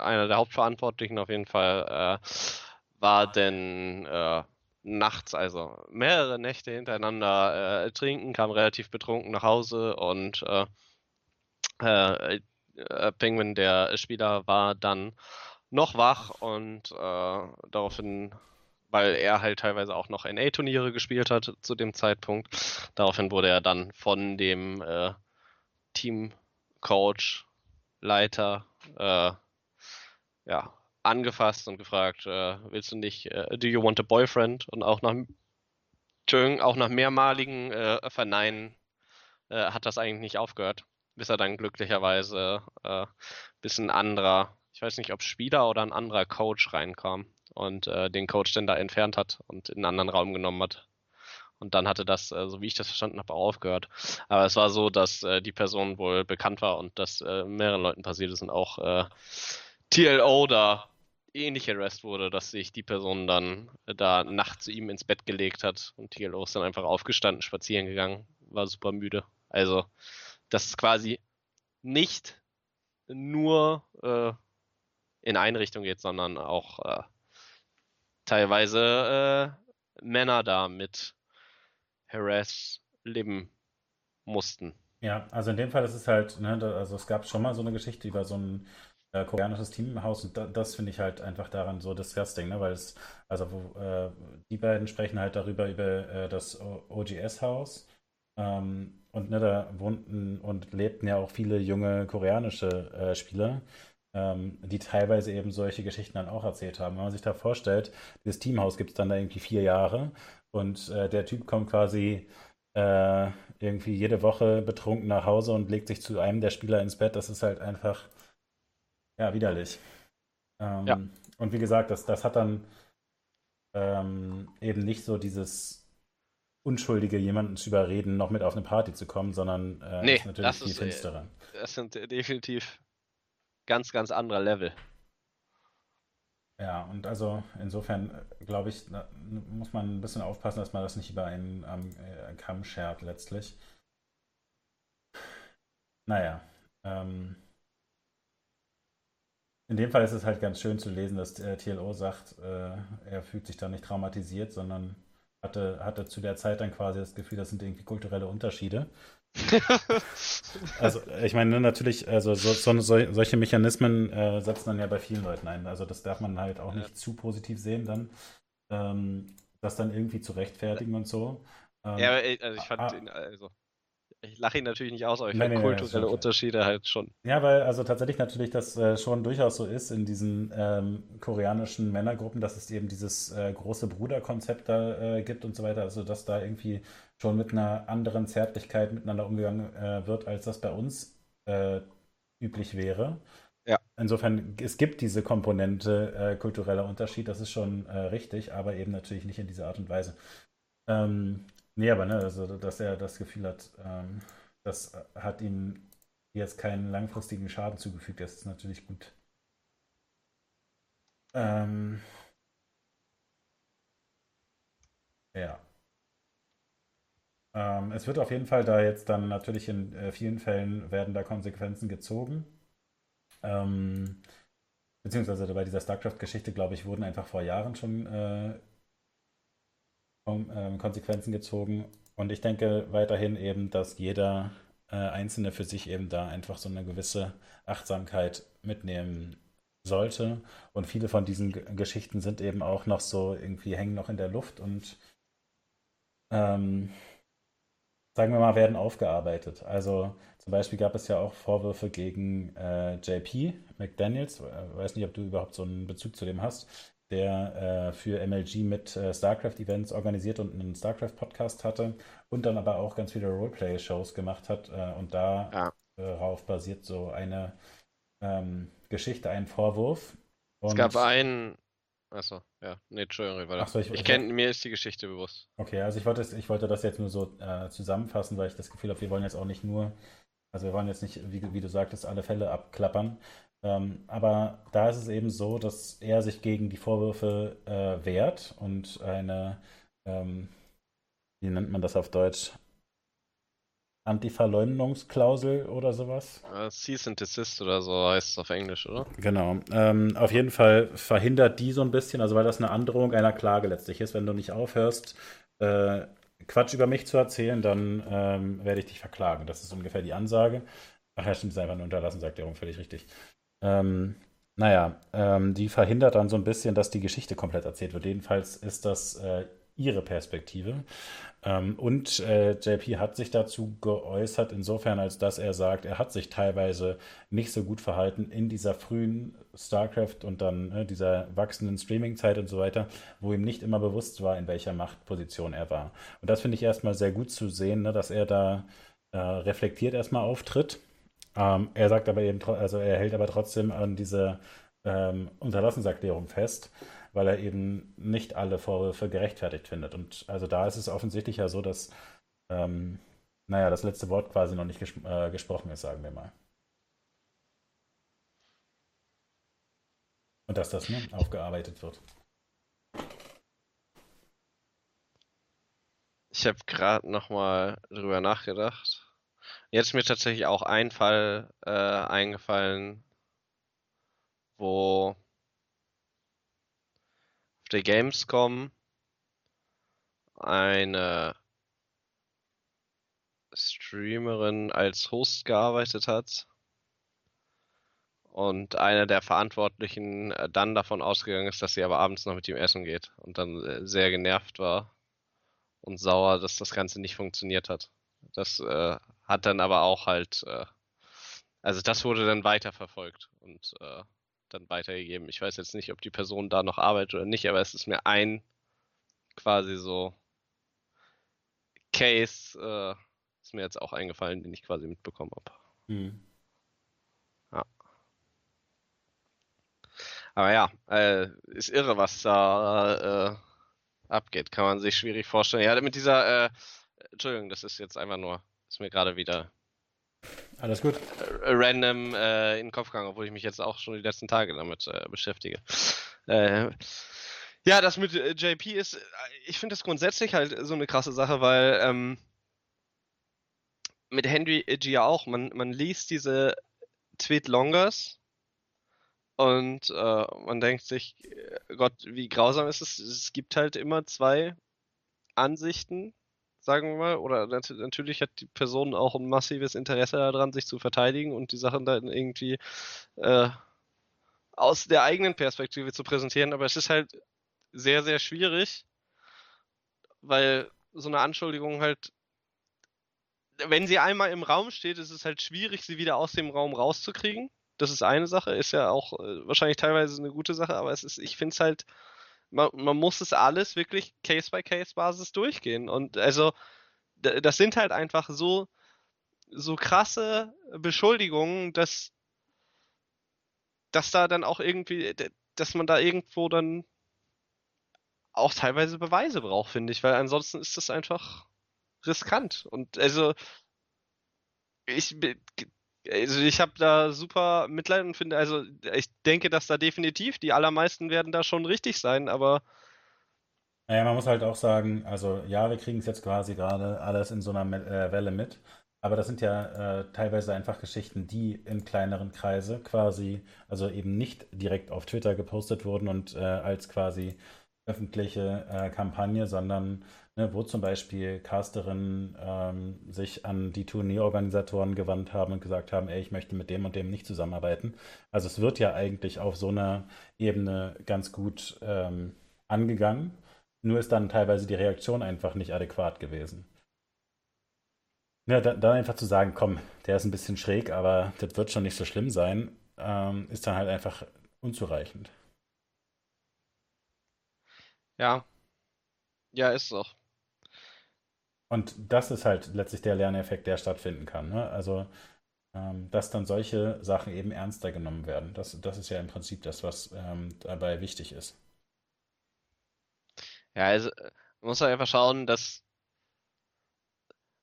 Einer der Hauptverantwortlichen auf jeden Fall äh, war denn nachts, also mehrere Nächte hintereinander äh, trinken, kam relativ betrunken nach Hause und äh, äh, äh, Penguin, der Spieler, war dann noch wach und äh, daraufhin, weil er halt teilweise auch noch NA-Turniere gespielt hat zu dem Zeitpunkt, daraufhin wurde er dann von dem äh, Team-Coach, Leiter, äh, ja, angefasst und gefragt, äh, willst du nicht, äh, do you want a boyfriend? Und auch nach, auch nach mehrmaligen äh, Verneinen äh, hat das eigentlich nicht aufgehört, bis er dann glücklicherweise äh, bis ein anderer, ich weiß nicht, ob Spieler oder ein anderer Coach reinkam und äh, den Coach dann da entfernt hat und in einen anderen Raum genommen hat. Und dann hatte das, äh, so wie ich das verstanden habe, aufgehört. Aber es war so, dass äh, die Person wohl bekannt war und dass äh, mehreren Leuten passiert ist und auch äh, TLO da ähnlich arrest wurde, dass sich die Person dann da nachts zu ihm ins Bett gelegt hat und TLO ist dann einfach aufgestanden, spazieren gegangen, war super müde. Also, das ist quasi nicht nur äh, in eine Richtung geht, sondern auch äh, teilweise äh, Männer da mit Harass leben mussten. Ja, also in dem Fall ist es halt, ne, also es gab schon mal so eine Geschichte über so einen äh, koreanisches Team im Haus und da, das finde ich halt einfach daran so disgusting, ne? weil es, also wo, äh, die beiden sprechen halt darüber, über äh, das OGS-Haus ähm, und ne, da wohnten und lebten ja auch viele junge koreanische äh, Spieler, ähm, die teilweise eben solche Geschichten dann auch erzählt haben. Wenn man sich da vorstellt, dieses Teamhaus gibt es dann da irgendwie vier Jahre und äh, der Typ kommt quasi äh, irgendwie jede Woche betrunken nach Hause und legt sich zu einem der Spieler ins Bett. Das ist halt einfach ja, widerlich. Ähm, ja. Und wie gesagt, das, das hat dann ähm, eben nicht so dieses Unschuldige, jemanden zu überreden, noch mit auf eine Party zu kommen, sondern äh, nee, ist natürlich das viel ist, äh, finsterer. Das sind definitiv ganz, ganz andere Level. Ja, und also insofern glaube ich, muss man ein bisschen aufpassen, dass man das nicht über einen ähm, Kamm schert letztlich. Naja, ähm, in dem Fall ist es halt ganz schön zu lesen, dass äh, TLO sagt, äh, er fühlt sich da nicht traumatisiert, sondern hatte, hatte zu der Zeit dann quasi das Gefühl, das sind irgendwie kulturelle Unterschiede. also ich meine natürlich, also so, so, solche Mechanismen äh, setzen dann ja bei vielen Leuten ein. Also das darf man halt auch nicht zu positiv sehen dann, ähm, das dann irgendwie zu rechtfertigen und so. Ähm, ja, also ich fand, ah, ihn, also ich lache ihn natürlich nicht aus, aber ich nee, finde nee, kulturelle nee, Unterschiede halt schon. Ja, weil also tatsächlich natürlich das äh, schon durchaus so ist in diesen ähm, koreanischen Männergruppen, dass es eben dieses äh, große Bruderkonzept da äh, gibt und so weiter. Also dass da irgendwie schon mit einer anderen Zärtlichkeit miteinander umgegangen äh, wird, als das bei uns äh, üblich wäre. Ja. Insofern, es gibt diese Komponente äh, kultureller Unterschied, das ist schon richtig, aber eben natürlich nicht in dieser Art und Weise. Ähm, Nee, aber ne, also dass er das Gefühl hat, ähm, das hat ihm jetzt keinen langfristigen Schaden zugefügt, das ist natürlich gut. Ähm, ja. Ähm, es wird auf jeden Fall da jetzt dann natürlich in äh, vielen Fällen werden da Konsequenzen gezogen. Ähm, beziehungsweise bei dieser StarCraft-Geschichte, glaube ich, wurden einfach vor Jahren schon äh, ähm, Konsequenzen gezogen. Und ich denke weiterhin eben, dass jeder äh, Einzelne für sich eben da einfach so eine gewisse Achtsamkeit mitnehmen sollte. Und viele von diesen G Geschichten sind eben auch noch so irgendwie hängen noch in der Luft und ähm, sagen wir mal, werden aufgearbeitet. Also zum Beispiel gab es ja auch Vorwürfe gegen äh, JP McDaniels. Ich weiß nicht, ob du überhaupt so einen Bezug zu dem hast der äh, für MLG mit äh, StarCraft-Events organisiert und einen StarCraft-Podcast hatte und dann aber auch ganz viele Roleplay-Shows gemacht hat äh, und darauf ja. basiert so eine ähm, Geschichte, ein Vorwurf. Und es gab einen. Achso, ja. Nee, Entschuldigung, war Achso, ich, ich kenne, mir ist die Geschichte bewusst. Okay, also ich wollte, ich wollte das jetzt nur so äh, zusammenfassen, weil ich das Gefühl habe, wir wollen jetzt auch nicht nur, also wir wollen jetzt nicht, wie, wie du sagtest, alle Fälle abklappern, ähm, aber da ist es eben so, dass er sich gegen die Vorwürfe äh, wehrt und eine, ähm, wie nennt man das auf Deutsch? Antiverleumdungsklausel oder sowas? Uh, Cease and Desist oder so heißt es auf Englisch, oder? Genau. Ähm, auf jeden Fall verhindert die so ein bisschen, also weil das eine Androhung einer Klage letztlich ist. Wenn du nicht aufhörst, äh, Quatsch über mich zu erzählen, dann ähm, werde ich dich verklagen. Das ist ungefähr die Ansage. Ach ja, stimmt, ist einfach eine Unterlassenserklärung, völlig richtig. Ähm, naja, ähm, die verhindert dann so ein bisschen, dass die Geschichte komplett erzählt wird. Jedenfalls ist das äh, ihre Perspektive. Ähm, und äh, JP hat sich dazu geäußert, insofern, als dass er sagt, er hat sich teilweise nicht so gut verhalten in dieser frühen StarCraft und dann äh, dieser wachsenden Streaming-Zeit und so weiter, wo ihm nicht immer bewusst war, in welcher Machtposition er war. Und das finde ich erstmal sehr gut zu sehen, ne, dass er da äh, reflektiert erstmal auftritt ähm, er sagt aber eben, also er hält aber trotzdem an dieser ähm, Unterlassenserklärung fest, weil er eben nicht alle Vorwürfe gerechtfertigt findet. Und also da ist es offensichtlich ja so, dass, ähm, naja, das letzte Wort quasi noch nicht ges äh, gesprochen ist, sagen wir mal. Und dass das ne, aufgearbeitet wird. Ich habe gerade nochmal drüber nachgedacht. Jetzt ist mir tatsächlich auch ein Fall äh, eingefallen, wo auf der Gamescom eine Streamerin als Host gearbeitet hat und einer der Verantwortlichen äh, dann davon ausgegangen ist, dass sie aber abends noch mit ihm essen geht und dann äh, sehr genervt war und sauer, dass das Ganze nicht funktioniert hat. Das äh, hat dann aber auch halt, äh, also das wurde dann weiterverfolgt und äh, dann weitergegeben. Ich weiß jetzt nicht, ob die Person da noch arbeitet oder nicht, aber es ist mir ein quasi so Case, äh, ist mir jetzt auch eingefallen, den ich quasi mitbekommen habe. Mhm. Ja. Aber ja, äh, ist irre, was da äh, abgeht. Kann man sich schwierig vorstellen. Ja, mit dieser, äh, Entschuldigung, das ist jetzt einfach nur ist mir gerade wieder Alles gut. random äh, in den Kopf gegangen, obwohl ich mich jetzt auch schon die letzten Tage damit äh, beschäftige. Äh, ja, das mit äh, JP ist, äh, ich finde das grundsätzlich halt so eine krasse Sache, weil ähm, mit Henry G ja auch, man, man liest diese Tweet Longers und äh, man denkt sich, äh, Gott, wie grausam ist es? Es gibt halt immer zwei Ansichten, sagen wir mal, oder nat natürlich hat die Person auch ein massives Interesse daran, sich zu verteidigen und die Sachen dann irgendwie äh, aus der eigenen Perspektive zu präsentieren, aber es ist halt sehr, sehr schwierig, weil so eine Anschuldigung halt, wenn sie einmal im Raum steht, ist es halt schwierig, sie wieder aus dem Raum rauszukriegen. Das ist eine Sache, ist ja auch äh, wahrscheinlich teilweise eine gute Sache, aber es ist, ich finde es halt, man, man muss es alles wirklich Case-by-Case-Basis durchgehen. Und also, das sind halt einfach so, so krasse Beschuldigungen, dass, dass da dann auch irgendwie, dass man da irgendwo dann auch teilweise Beweise braucht, finde ich, weil ansonsten ist das einfach riskant. Und also ich also ich habe da super Mitleid und finde, also ich denke, dass da definitiv die allermeisten werden da schon richtig sein, aber naja, man muss halt auch sagen, also ja, wir kriegen es jetzt quasi gerade alles in so einer äh, Welle mit, aber das sind ja äh, teilweise einfach Geschichten, die in kleineren Kreise quasi, also eben nicht direkt auf Twitter gepostet wurden und äh, als quasi öffentliche äh, Kampagne, sondern ne, wo zum Beispiel Casterinnen ähm, sich an die Turnierorganisatoren gewandt haben und gesagt haben, ey, ich möchte mit dem und dem nicht zusammenarbeiten. Also es wird ja eigentlich auf so einer Ebene ganz gut ähm, angegangen, nur ist dann teilweise die Reaktion einfach nicht adäquat gewesen. Ja, dann einfach zu sagen, komm, der ist ein bisschen schräg, aber das wird schon nicht so schlimm sein, ähm, ist dann halt einfach unzureichend. Ja. Ja, ist es auch. Und das ist halt letztlich der Lerneffekt, der stattfinden kann. Ne? Also, ähm, dass dann solche Sachen eben ernster genommen werden. Das, das ist ja im Prinzip das, was ähm, dabei wichtig ist. Ja, also man muss halt einfach schauen, dass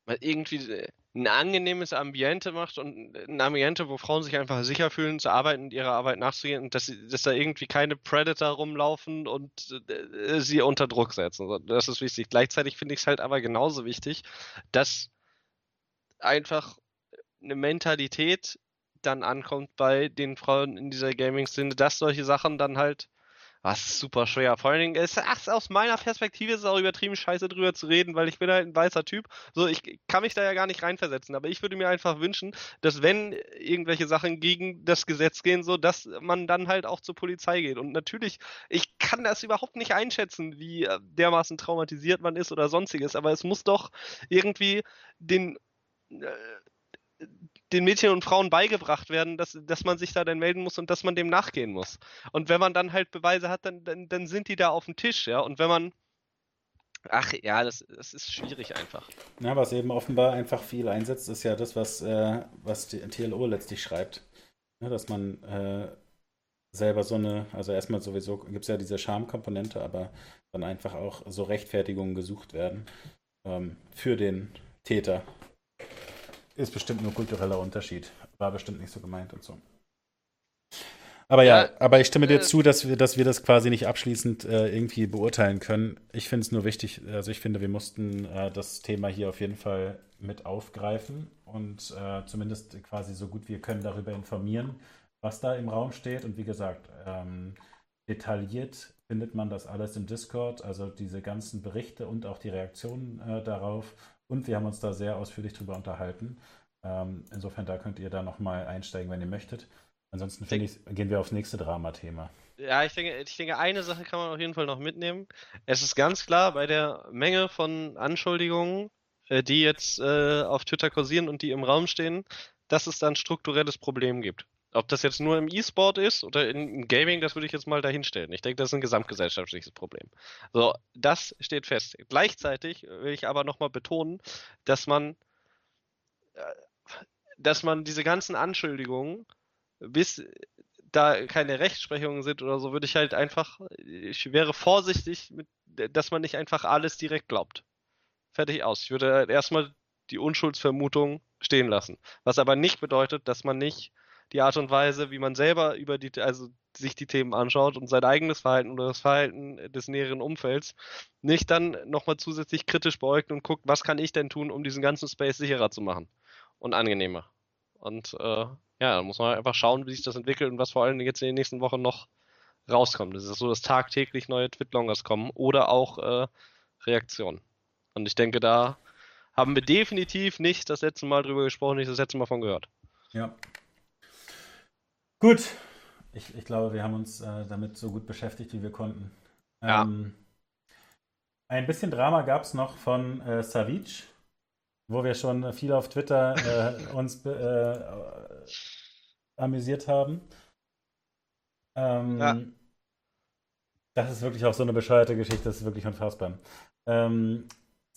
man irgendwie ein angenehmes Ambiente macht und ein Ambiente, wo Frauen sich einfach sicher fühlen, zu arbeiten und ihrer Arbeit nachzugehen und dass, dass da irgendwie keine Predator rumlaufen und äh, sie unter Druck setzen. Das ist wichtig. Gleichzeitig finde ich es halt aber genauso wichtig, dass einfach eine Mentalität dann ankommt bei den Frauen in dieser Gaming-Szene, dass solche Sachen dann halt was super schwer. Vor allen Dingen, ist, ach, aus meiner Perspektive ist es auch übertrieben scheiße drüber zu reden, weil ich bin halt ein weißer Typ. So, ich kann mich da ja gar nicht reinversetzen, aber ich würde mir einfach wünschen, dass wenn irgendwelche Sachen gegen das Gesetz gehen, so, dass man dann halt auch zur Polizei geht. Und natürlich, ich kann das überhaupt nicht einschätzen, wie äh, dermaßen traumatisiert man ist oder sonstiges, aber es muss doch irgendwie den äh, den Mädchen und Frauen beigebracht werden, dass, dass man sich da dann melden muss und dass man dem nachgehen muss. Und wenn man dann halt Beweise hat, dann, dann, dann sind die da auf dem Tisch, ja. Und wenn man. Ach ja, das, das ist schwierig einfach. Ja, was eben offenbar einfach viel einsetzt, ist ja das, was, äh, was die TLO letztlich schreibt. Ja, dass man äh, selber so eine, also erstmal sowieso gibt es ja diese Schamkomponente, aber dann einfach auch so Rechtfertigungen gesucht werden ähm, für den Täter. Ist bestimmt nur kultureller Unterschied. War bestimmt nicht so gemeint und so. Aber ja, ja aber ich stimme dir äh, zu, dass wir, dass wir das quasi nicht abschließend äh, irgendwie beurteilen können. Ich finde es nur wichtig, also ich finde, wir mussten äh, das Thema hier auf jeden Fall mit aufgreifen und äh, zumindest quasi so gut wir können darüber informieren, was da im Raum steht. Und wie gesagt, ähm, detailliert findet man das alles im Discord, also diese ganzen Berichte und auch die Reaktionen äh, darauf und wir haben uns da sehr ausführlich drüber unterhalten. Ähm, insofern, da könnt ihr da nochmal einsteigen, wenn ihr möchtet. Ansonsten ich, gehen wir aufs nächste Dramathema. Ja, ich denke, ich denke, eine Sache kann man auf jeden Fall noch mitnehmen. Es ist ganz klar, bei der Menge von Anschuldigungen, äh, die jetzt äh, auf Twitter kursieren und die im Raum stehen, dass es da ein strukturelles Problem gibt. Ob das jetzt nur im E-Sport ist oder im Gaming, das würde ich jetzt mal dahinstellen. Ich denke, das ist ein gesamtgesellschaftliches Problem. So, das steht fest. Gleichzeitig will ich aber nochmal betonen, dass man, äh, dass man diese ganzen Anschuldigungen, bis da keine Rechtsprechungen sind oder so, würde ich halt einfach, ich wäre vorsichtig, mit, dass man nicht einfach alles direkt glaubt. Fertig aus. Ich würde erstmal die Unschuldsvermutung stehen lassen. Was aber nicht bedeutet, dass man nicht die Art und Weise, wie man selber über die, also sich die Themen anschaut und sein eigenes Verhalten oder das Verhalten des näheren Umfelds nicht dann nochmal zusätzlich kritisch beäugt und guckt, was kann ich denn tun, um diesen ganzen Space sicherer zu machen und angenehmer. Und äh, ja, da muss man einfach schauen, wie sich das entwickelt und was vor allem jetzt in den nächsten Wochen noch rauskommt. Das ist so, dass tagtäglich neue Twitlongers kommen oder auch äh, Reaktionen. Und ich denke, da haben wir definitiv nicht das letzte Mal drüber gesprochen, nicht das letzte Mal von gehört. Ja. Gut. Ich, ich glaube, wir haben uns äh, damit so gut beschäftigt, wie wir konnten. Ähm, ja. Ein bisschen Drama gab es noch von äh, Savic, wo wir schon viel auf Twitter äh, uns äh, amüsiert haben. Ähm, ja. Das ist wirklich auch so eine bescheuerte Geschichte, das ist wirklich unfassbar. Ähm,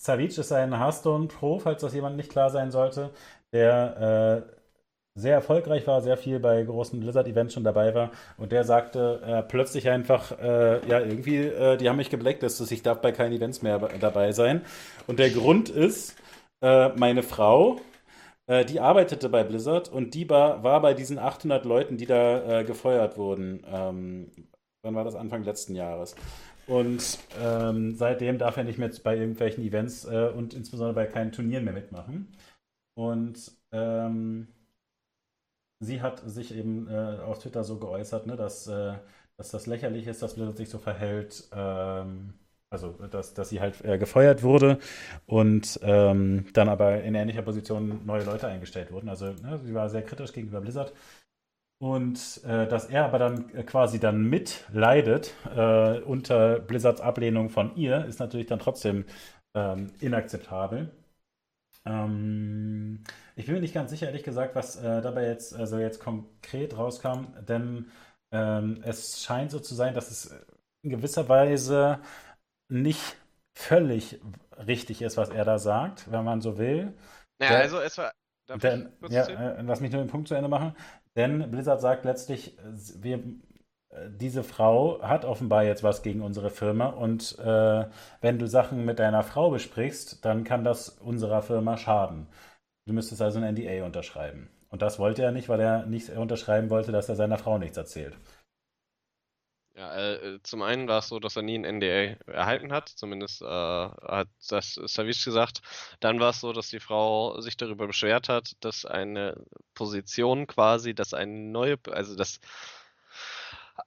Savic ist ein Hearthstone Pro, falls das jemand nicht klar sein sollte, der äh, sehr erfolgreich war, sehr viel bei großen Blizzard-Events schon dabei war. Und der sagte äh, plötzlich einfach, äh, ja, irgendwie, äh, die haben mich geblacklistet, ich darf bei keinen Events mehr dabei sein. Und der Grund ist, äh, meine Frau, äh, die arbeitete bei Blizzard und die war, war bei diesen 800 Leuten, die da äh, gefeuert wurden. Ähm, wann war das? Anfang letzten Jahres. Und ähm, seitdem darf er nicht mehr bei irgendwelchen Events und insbesondere bei keinen Turnieren mehr mitmachen. Und ähm, sie hat sich eben äh, auf Twitter so geäußert, ne, dass, äh, dass das lächerlich ist, dass Blizzard sich so verhält. Ähm, also, dass, dass sie halt äh, gefeuert wurde und ähm, dann aber in ähnlicher Position neue Leute eingestellt wurden. Also, ne, sie war sehr kritisch gegenüber Blizzard. Und äh, dass er aber dann äh, quasi dann mitleidet äh, unter Blizzards Ablehnung von ihr, ist natürlich dann trotzdem ähm, inakzeptabel. Ähm, ich bin mir nicht ganz sicher, ehrlich gesagt, was äh, dabei jetzt, also jetzt konkret rauskam, denn ähm, es scheint so zu sein, dass es in gewisser Weise nicht völlig richtig ist, was er da sagt, wenn man so will. Ja, der, also es war. Denn, ja, äh, lass mich nur den Punkt zu Ende machen. Denn Blizzard sagt letztlich, wir, äh, diese Frau hat offenbar jetzt was gegen unsere Firma und äh, wenn du Sachen mit deiner Frau besprichst, dann kann das unserer Firma schaden. Du müsstest also ein NDA unterschreiben. Und das wollte er nicht, weil er nicht unterschreiben wollte, dass er seiner Frau nichts erzählt. Ja, äh, zum einen war es so, dass er nie ein NDA erhalten hat, zumindest äh, hat das Savic gesagt. Dann war es so, dass die Frau sich darüber beschwert hat, dass eine Position quasi, dass eine neue, also dass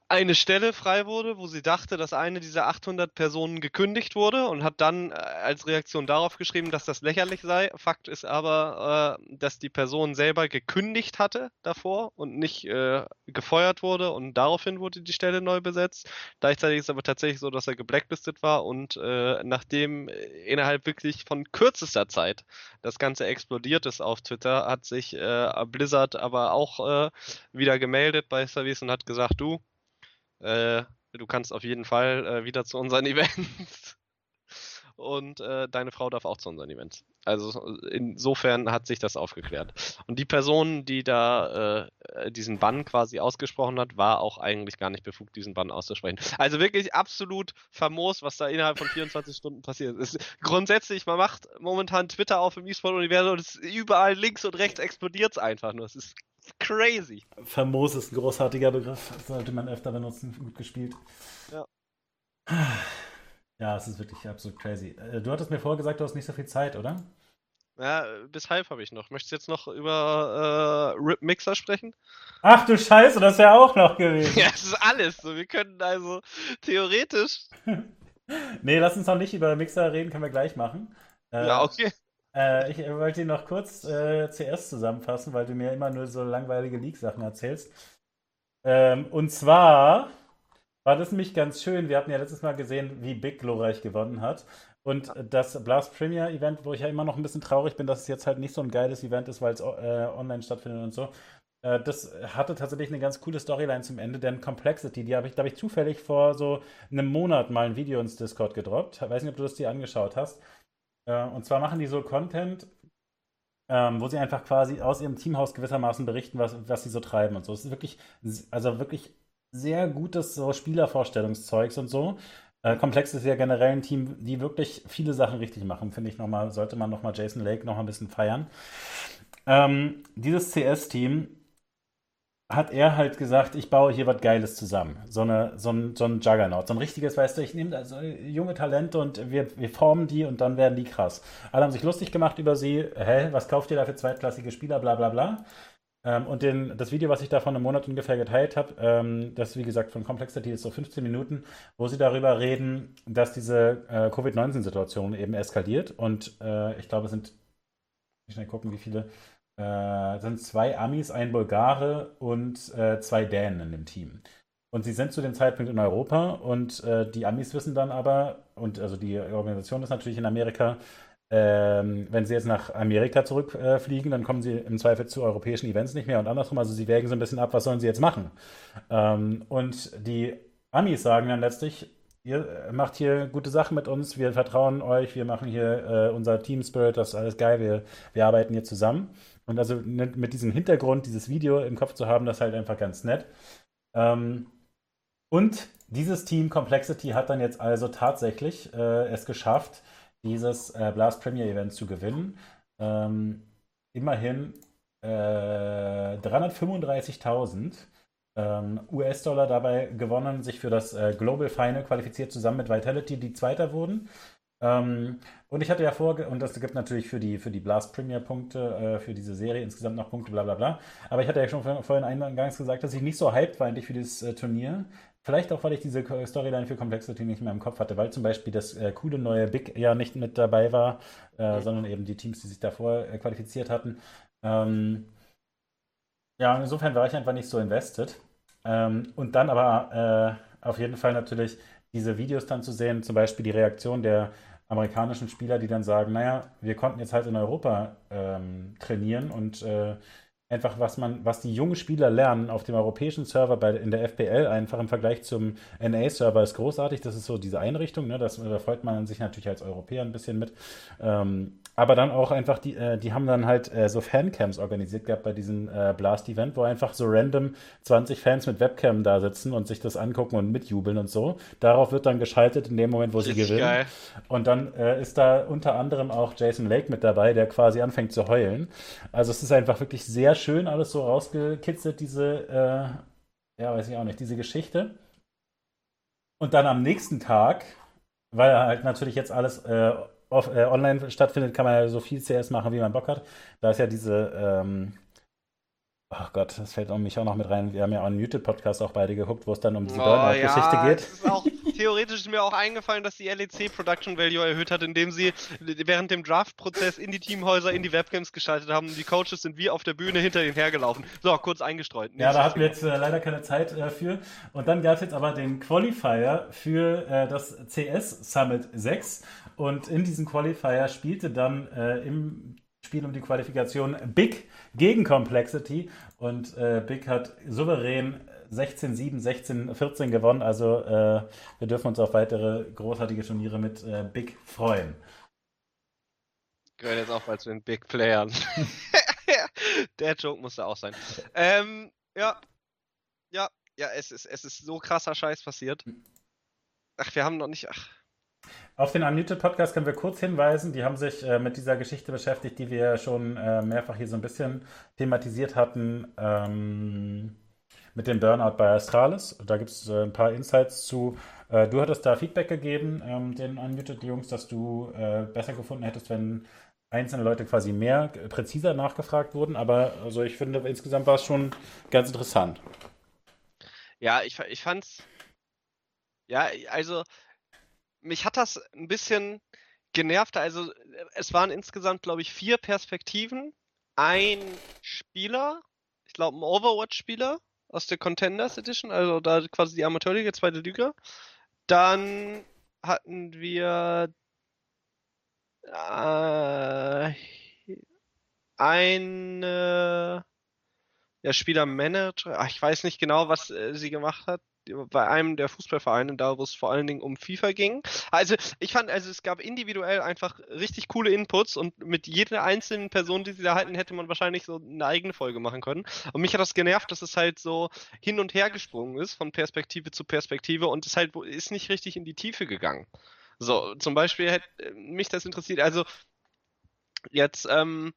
eine Stelle frei wurde, wo sie dachte, dass eine dieser 800 Personen gekündigt wurde und hat dann äh, als Reaktion darauf geschrieben, dass das lächerlich sei. Fakt ist aber, äh, dass die Person selber gekündigt hatte davor und nicht äh, gefeuert wurde und daraufhin wurde die Stelle neu besetzt. Gleichzeitig ist es aber tatsächlich so, dass er geblacklistet war und äh, nachdem innerhalb wirklich von kürzester Zeit das Ganze explodiert ist auf Twitter, hat sich äh, Blizzard aber auch äh, wieder gemeldet bei Service und hat gesagt, du, äh, du kannst auf jeden Fall äh, wieder zu unseren Events. Und äh, deine Frau darf auch zu unseren Events. Also insofern hat sich das aufgeklärt. Und die Person, die da äh, diesen Bann quasi ausgesprochen hat, war auch eigentlich gar nicht befugt, diesen Bann auszusprechen. Also wirklich absolut famos, was da innerhalb von 24 Stunden passiert ist. Grundsätzlich, man macht momentan Twitter auf im E-Sport-Universum und es überall links und rechts explodiert es einfach nur. Es ist crazy. Famos ist ein großartiger Begriff. Das sollte man öfter benutzen. Gut gespielt. Ja. Ja, es ist wirklich absolut crazy. Äh, du hattest mir vorher gesagt, du hast nicht so viel Zeit, oder? Ja, bis halb habe ich noch. Möchtest du jetzt noch über äh, Rip Mixer sprechen? Ach du Scheiße, das ist ja auch noch gewesen. ja, das ist alles. So, wir können also theoretisch. nee, lass uns noch nicht über Mixer reden, können wir gleich machen. Äh, ja, okay. Äh, ich wollte ihn noch kurz äh, CS zusammenfassen, weil du mir immer nur so langweilige Leak-Sachen erzählst. Ähm, und zwar war das nämlich ganz schön. Wir hatten ja letztes Mal gesehen, wie Big glorreich gewonnen hat. Und das Blast Premier Event, wo ich ja immer noch ein bisschen traurig bin, dass es jetzt halt nicht so ein geiles Event ist, weil es äh, online stattfindet und so. Äh, das hatte tatsächlich eine ganz coole Storyline zum Ende, denn Complexity, die habe ich, habe ich zufällig vor so einem Monat mal ein Video ins Discord gedroppt. Ich weiß nicht, ob du das dir angeschaut hast. Äh, und zwar machen die so Content, ähm, wo sie einfach quasi aus ihrem Teamhaus gewissermaßen berichten, was, was sie so treiben und so. Es ist wirklich, also wirklich sehr gutes so Spielervorstellungszeugs und so. Äh, Komplex ist ja generell ein Team, die wirklich viele Sachen richtig machen, finde ich nochmal, sollte man nochmal Jason Lake noch ein bisschen feiern. Ähm, dieses CS-Team hat er halt gesagt, ich baue hier was Geiles zusammen. So, eine, so, ein, so ein Juggernaut. So ein richtiges, weißt du, ich nehme da so junge Talente und wir, wir formen die und dann werden die krass. Alle haben sich lustig gemacht über sie. Hä, was kauft ihr da für zweitklassige Spieler, bla bla bla. Ähm, und den, das Video, was ich da vor einem Monat ungefähr geteilt habe, ähm, das wie gesagt von Complexity ist so 15 Minuten, wo sie darüber reden, dass diese äh, Covid-19-Situation eben eskaliert. Und äh, ich glaube, es sind, ich schnell gucken, wie viele äh, sind zwei Amis, ein Bulgare und äh, zwei Dänen in dem Team. Und sie sind zu dem Zeitpunkt in Europa und äh, die Amis wissen dann aber, und also die Organisation ist natürlich in Amerika, ähm, wenn sie jetzt nach Amerika zurückfliegen, dann kommen sie im Zweifel zu europäischen Events nicht mehr und andersrum. Also sie wägen so ein bisschen ab, was sollen sie jetzt machen. Ähm, und die Amis sagen dann letztlich, ihr macht hier gute Sachen mit uns, wir vertrauen euch, wir machen hier äh, unser Team Spirit, das ist alles geil, wir, wir arbeiten hier zusammen. Und also mit diesem Hintergrund, dieses Video im Kopf zu haben, das ist halt einfach ganz nett. Ähm, und dieses Team Complexity hat dann jetzt also tatsächlich äh, es geschafft, dieses äh, Blast Premier Event zu gewinnen. Ähm, immerhin äh, 335.000 ähm, US-Dollar dabei gewonnen, sich für das äh, Global Final qualifiziert, zusammen mit Vitality, die Zweiter wurden. Ähm, und ich hatte ja vor, und das gibt natürlich für die, für die Blast Premier Punkte, äh, für diese Serie insgesamt noch Punkte, bla bla bla. Aber ich hatte ja schon vorhin eingangs gesagt, dass ich nicht so hyped war eigentlich für dieses äh, Turnier. Vielleicht auch, weil ich diese Storyline für Complexity nicht mehr im Kopf hatte, weil zum Beispiel das äh, coole neue Big ja nicht mit dabei war, äh, mhm. sondern eben die Teams, die sich davor äh, qualifiziert hatten. Ähm, ja, insofern war ich einfach nicht so invested. Ähm, und dann aber äh, auf jeden Fall natürlich diese Videos dann zu sehen, zum Beispiel die Reaktion der amerikanischen Spieler, die dann sagen, naja, wir konnten jetzt halt in Europa ähm, trainieren und äh, einfach, was man, was die jungen Spieler lernen auf dem europäischen Server bei, in der FPL einfach im Vergleich zum NA-Server ist großartig. Das ist so diese Einrichtung, ne? das, da freut man sich natürlich als Europäer ein bisschen mit. Ähm, aber dann auch einfach, die, äh, die haben dann halt äh, so Fancams organisiert gehabt bei diesem äh, Blast-Event, wo einfach so random 20 Fans mit Webcam da sitzen und sich das angucken und mitjubeln und so. Darauf wird dann geschaltet in dem Moment, wo sie gewinnen. Geil. Und dann äh, ist da unter anderem auch Jason Lake mit dabei, der quasi anfängt zu heulen. Also es ist einfach wirklich sehr schön alles so rausgekitzelt, diese, äh, ja, weiß ich auch nicht, diese Geschichte. Und dann am nächsten Tag, weil halt natürlich jetzt alles äh, off, äh, online stattfindet, kann man ja so viel CS machen, wie man Bock hat. Da ist ja diese, ähm, Ach Gott, das fällt um mich auch noch mit rein. Wir haben ja auch einen Muted-Podcast auch beide geguckt, wo es dann um diese oh, Burnout-Geschichte ja, geht. Ist auch, theoretisch ist mir auch eingefallen, dass die LEC Production Value erhöht hat, indem sie während dem Draft-Prozess in die Teamhäuser, in die Webcams geschaltet haben. Die Coaches sind wie auf der Bühne hinter ihnen hergelaufen. So, kurz eingestreut. Ja, da hatten wir jetzt äh, leider keine Zeit äh, für. Und dann gab es jetzt aber den Qualifier für äh, das CS Summit 6. Und in diesem Qualifier spielte dann äh, im Spiel um die Qualifikation Big gegen Complexity und äh, Big hat souverän 16-7, 16-14 gewonnen. Also äh, wir dürfen uns auf weitere großartige Turniere mit äh, Big freuen. Gehört jetzt auch mal zu den Big Playern. Der Joke musste auch sein. Ähm, ja, ja, ja, es ist, es ist so krasser Scheiß passiert. Ach, wir haben noch nicht. Ach, auf den Unmuted Podcast können wir kurz hinweisen. Die haben sich äh, mit dieser Geschichte beschäftigt, die wir schon äh, mehrfach hier so ein bisschen thematisiert hatten, ähm, mit dem Burnout bei Astralis. Da gibt es äh, ein paar Insights zu. Äh, du hattest da Feedback gegeben, ähm, den Unmuted Jungs, dass du äh, besser gefunden hättest, wenn einzelne Leute quasi mehr präziser nachgefragt wurden. Aber also ich finde, insgesamt war es schon ganz interessant. Ja, ich, ich fand's. Ja, also mich hat das ein bisschen genervt. Also es waren insgesamt, glaube ich, vier Perspektiven. Ein Spieler, ich glaube ein Overwatch-Spieler aus der Contenders Edition, also da quasi die Amateurliga, zweite Liga. Dann hatten wir äh, eine ja, Spielermanager. Ich weiß nicht genau, was äh, sie gemacht hat. Bei einem der Fußballvereine, da wo es vor allen Dingen um FIFA ging. Also ich fand, also es gab individuell einfach richtig coole Inputs und mit jeder einzelnen Person, die sie da halten, hätte man wahrscheinlich so eine eigene Folge machen können. Und mich hat das genervt, dass es halt so hin und her gesprungen ist von Perspektive zu Perspektive und es halt ist nicht richtig in die Tiefe gegangen. So, zum Beispiel hätte mich das interessiert, also jetzt ähm,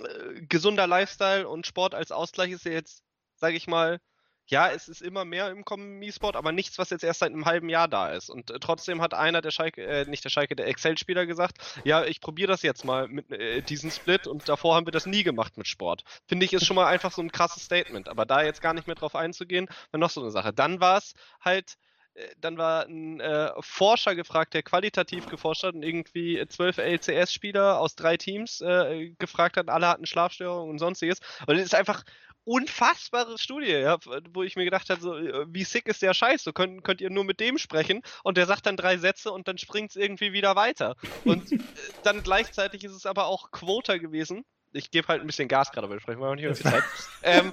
äh, gesunder Lifestyle und Sport als Ausgleich ist ja jetzt, sage ich mal, ja, es ist immer mehr im Kombi-Sport, aber nichts, was jetzt erst seit einem halben Jahr da ist. Und äh, trotzdem hat einer der Schalke, äh, nicht der Schalke, der Excel-Spieler gesagt, ja, ich probiere das jetzt mal mit äh, diesem Split und davor haben wir das nie gemacht mit Sport. Finde ich, ist schon mal einfach so ein krasses Statement. Aber da jetzt gar nicht mehr drauf einzugehen, war noch so eine Sache. Dann war es halt äh, dann war ein äh, Forscher gefragt, der qualitativ geforscht hat und irgendwie zwölf LCS-Spieler aus drei Teams äh, gefragt hat, alle hatten Schlafstörungen und sonstiges. Und es ist einfach unfassbare Studie, ja, wo ich mir gedacht habe, so, äh, wie sick ist der Scheiß? So könnt, könnt ihr nur mit dem sprechen und der sagt dann drei Sätze und dann springt es irgendwie wieder weiter. Und äh, dann gleichzeitig ist es aber auch Quota gewesen. Ich gebe halt ein bisschen Gas gerade, weil sprechen wir auch nicht mehr viel Zeit. ähm,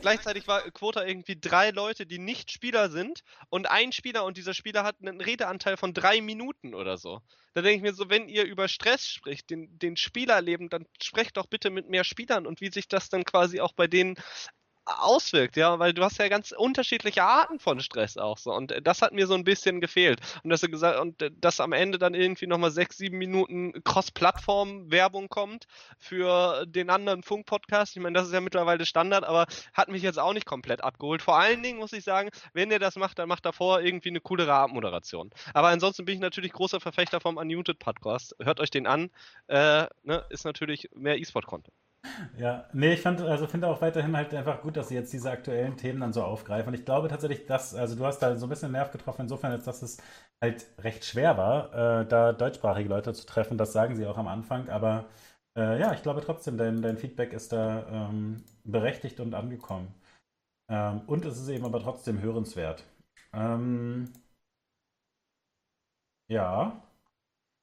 gleichzeitig war Quota irgendwie drei Leute, die nicht Spieler sind und ein Spieler und dieser Spieler hat einen Redeanteil von drei Minuten oder so. Da denke ich mir so, wenn ihr über Stress spricht, den, den Spielerleben, dann sprecht doch bitte mit mehr Spielern und wie sich das dann quasi auch bei denen auswirkt, ja, weil du hast ja ganz unterschiedliche Arten von Stress auch so und das hat mir so ein bisschen gefehlt und dass er gesagt und dass am Ende dann irgendwie nochmal sechs, sieben Minuten Cross-Plattform-Werbung kommt für den anderen Funk-Podcast. Ich meine, das ist ja mittlerweile Standard, aber hat mich jetzt auch nicht komplett abgeholt. Vor allen Dingen muss ich sagen, wenn ihr das macht, dann macht davor irgendwie eine coolere Abmoderation. Aber ansonsten bin ich natürlich großer Verfechter vom Unmuted Podcast. Hört euch den an, äh, ne, ist natürlich mehr E-Sport-Content. Ja, nee, ich also finde auch weiterhin halt einfach gut, dass sie jetzt diese aktuellen Themen dann so aufgreifen. Und ich glaube tatsächlich, dass, also du hast da so ein bisschen Nerv getroffen, insofern, als dass es halt recht schwer war, äh, da deutschsprachige Leute zu treffen. Das sagen sie auch am Anfang. Aber äh, ja, ich glaube trotzdem, dein, dein Feedback ist da ähm, berechtigt und angekommen. Ähm, und es ist eben aber trotzdem hörenswert. Ähm, ja.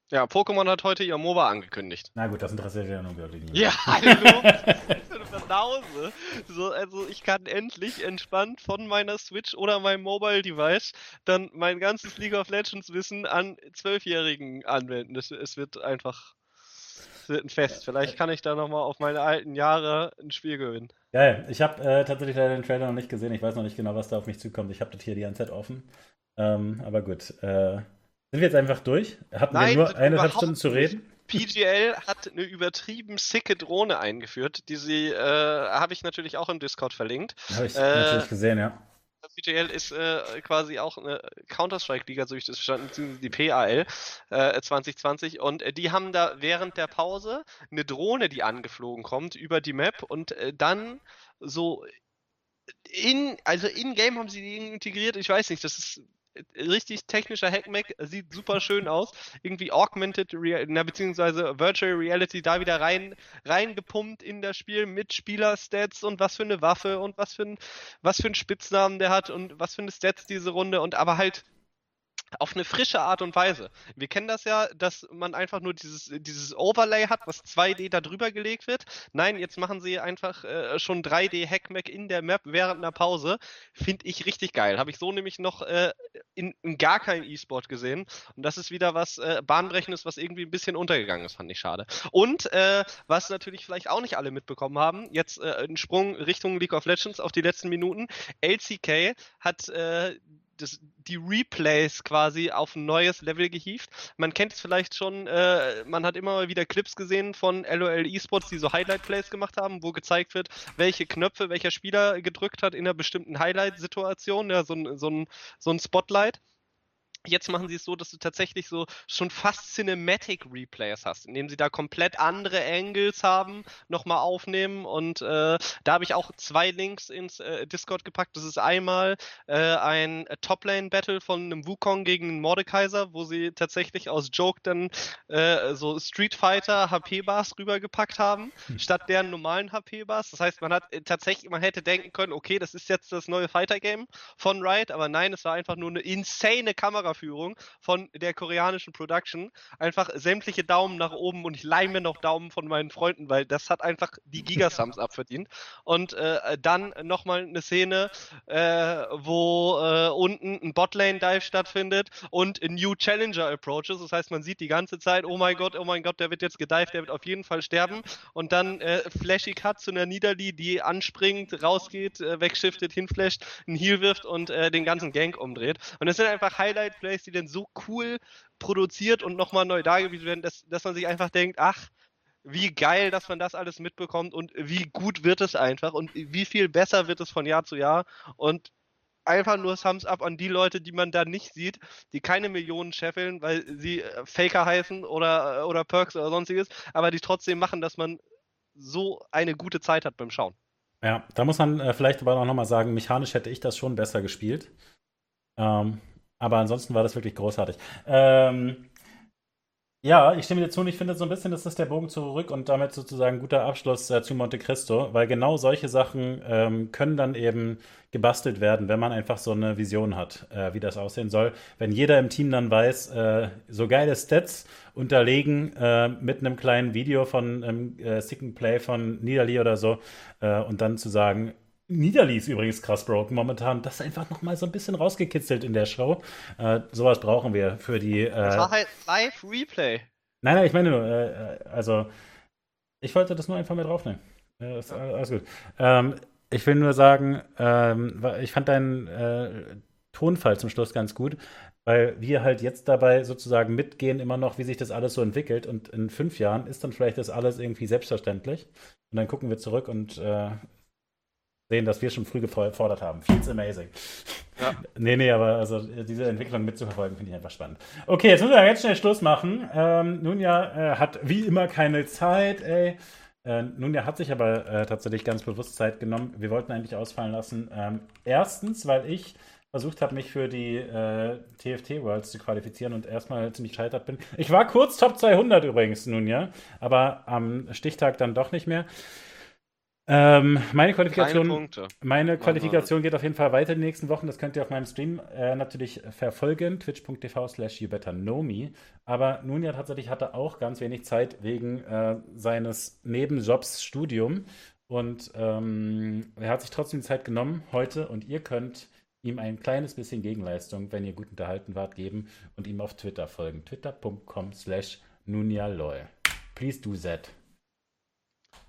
Ja, Pokémon hat heute ihr MOBA angekündigt. Na gut, das interessiert ja nun wirklich nicht. Ja, hallo! So, also ich kann endlich entspannt von meiner Switch oder meinem Mobile Device dann mein ganzes League of Legends Wissen an Zwölfjährigen anwenden. Es, es wird einfach es wird ein Fest. Vielleicht kann ich da nochmal auf meine alten Jahre ein Spiel gewinnen. Geil. Ich habe äh, tatsächlich leider den Trailer noch nicht gesehen. Ich weiß noch nicht genau, was da auf mich zukommt. Ich habe das hier die ganze Zeit offen. Ähm, aber gut. Äh, sind wir jetzt einfach durch? Hatten Nein, wir nur eineinhalb Stunden zu reden? PGL hat eine übertrieben sicke Drohne eingeführt, die sie, äh, habe ich natürlich auch im Discord verlinkt. Habe ich äh, natürlich gesehen, ja. PGL ist äh, quasi auch eine Counter-Strike-Liga, so ich das verstanden, die PAL äh, 2020. Und äh, die haben da während der Pause eine Drohne, die angeflogen kommt über die Map und äh, dann so in, also in-game haben sie die integriert. Ich weiß nicht, das ist richtig technischer Hackmack, sieht super schön aus. Irgendwie Augmented Reality, beziehungsweise Virtual Reality da wieder rein, reingepumpt in das Spiel mit Spielerstats und was für eine Waffe und was für ein, was für ein Spitznamen der hat und was für eine Stats diese Runde und aber halt auf eine frische Art und Weise. Wir kennen das ja, dass man einfach nur dieses, dieses Overlay hat, was 2D da drüber gelegt wird. Nein, jetzt machen sie einfach äh, schon 3D-Hackmack in der Map während einer Pause. Finde ich richtig geil. Habe ich so nämlich noch äh, in, in, gar keinem E-Sport gesehen. Und das ist wieder was äh, Bahnbrechendes, was irgendwie ein bisschen untergegangen ist, fand ich schade. Und äh, was natürlich vielleicht auch nicht alle mitbekommen haben, jetzt äh, ein Sprung Richtung League of Legends auf die letzten Minuten. LCK hat äh, das, die Replays quasi auf ein neues Level gehievt. Man kennt es vielleicht schon, äh, man hat immer mal wieder Clips gesehen von LOL Esports, die so Highlight-Plays gemacht haben, wo gezeigt wird, welche Knöpfe welcher Spieler gedrückt hat in einer bestimmten Highlight-Situation, ja, so so so ein Spotlight. Jetzt machen sie es so, dass du tatsächlich so schon fast Cinematic Replays hast, indem sie da komplett andere Angles haben, nochmal aufnehmen. Und äh, da habe ich auch zwei Links ins äh, Discord gepackt. Das ist einmal äh, ein Toplane-Battle von einem Wukong gegen einen Mordekaiser, wo sie tatsächlich aus Joke dann äh, so Street Fighter HP-Bars rübergepackt haben, hm. statt deren normalen HP-Bars. Das heißt, man hat äh, tatsächlich, man hätte denken können, okay, das ist jetzt das neue Fighter-Game von Riot, aber nein, es war einfach nur eine insane Kamera Kameraführung von der koreanischen Production. Einfach sämtliche Daumen nach oben und ich leih mir noch Daumen von meinen Freunden, weil das hat einfach die Gigasums abverdient. Und äh, dann nochmal eine Szene, äh, wo äh, unten ein Botlane-Dive stattfindet und New Challenger Approaches. Das heißt, man sieht die ganze Zeit, oh mein Gott, oh mein Gott, der wird jetzt gedived, der wird auf jeden Fall sterben. Und dann äh, Flashy Cut zu einer Niederli, die anspringt, rausgeht, äh, wegshiftet, hinflasht, einen Heal wirft und äh, den ganzen Gank umdreht. Und das sind einfach Highlight-Plays, die dann so cool produziert und nochmal neu dargewiesen werden, dass, dass man sich einfach denkt, ach, wie geil, dass man das alles mitbekommt und wie gut wird es einfach und wie viel besser wird es von Jahr zu Jahr und einfach nur Thumbs up an die Leute, die man da nicht sieht, die keine Millionen scheffeln, weil sie äh, Faker heißen oder, äh, oder Perks oder sonstiges, aber die trotzdem machen, dass man so eine gute Zeit hat beim Schauen. Ja, da muss man äh, vielleicht aber auch nochmal sagen, mechanisch hätte ich das schon besser gespielt. Ähm, aber ansonsten war das wirklich großartig. Ähm, ja, ich stimme dir zu und ich finde so ein bisschen, das ist der Bogen zurück und damit sozusagen guter Abschluss äh, zu Monte Cristo, weil genau solche Sachen ähm, können dann eben gebastelt werden, wenn man einfach so eine Vision hat, äh, wie das aussehen soll. Wenn jeder im Team dann weiß, äh, so geile Stats unterlegen äh, mit einem kleinen Video von einem äh, Sicken Play von Niederli oder so äh, und dann zu sagen, Niederli ist übrigens krass broken momentan. Das ist einfach nochmal so ein bisschen rausgekitzelt in der Show. Äh, sowas brauchen wir für die. Äh, das war halt Live-Replay. Nein, nein, ich meine nur, äh, also, ich wollte das nur einfach mit draufnehmen. Äh, ist, alles gut. Ähm, ich will nur sagen, ähm, ich fand deinen äh, Tonfall zum Schluss ganz gut, weil wir halt jetzt dabei sozusagen mitgehen, immer noch, wie sich das alles so entwickelt. Und in fünf Jahren ist dann vielleicht das alles irgendwie selbstverständlich. Und dann gucken wir zurück und äh, sehen, dass wir schon früh gefordert haben. Feels amazing. Ja. Nee, nee, aber also diese Entwicklung mitzuverfolgen, finde ich einfach spannend. Okay, jetzt müssen wir jetzt schnell Schluss machen. Ähm, Nunja äh, hat wie immer keine Zeit, ey. Äh, Nunja hat sich aber äh, tatsächlich ganz bewusst Zeit genommen. Wir wollten eigentlich ausfallen lassen. Ähm, erstens, weil ich versucht habe, mich für die äh, TFT Worlds zu qualifizieren und erstmal ziemlich gescheitert bin. Ich war kurz Top 200 übrigens nun, ja, aber am Stichtag dann doch nicht mehr. Ähm, meine Qualifikation, meine Qualifikation geht auf jeden Fall weiter in den nächsten Wochen. Das könnt ihr auf meinem Stream äh, natürlich verfolgen. Twitch.tv slash you better know me. Aber nun ja tatsächlich hatte auch ganz wenig Zeit wegen äh, seines Nebenjobs Studium. Und ähm, er hat sich trotzdem Zeit genommen heute und ihr könnt ihm ein kleines bisschen Gegenleistung, wenn ihr gut unterhalten wart, geben und ihm auf Twitter folgen. Twitter.com slash nunjaloy. Please do that.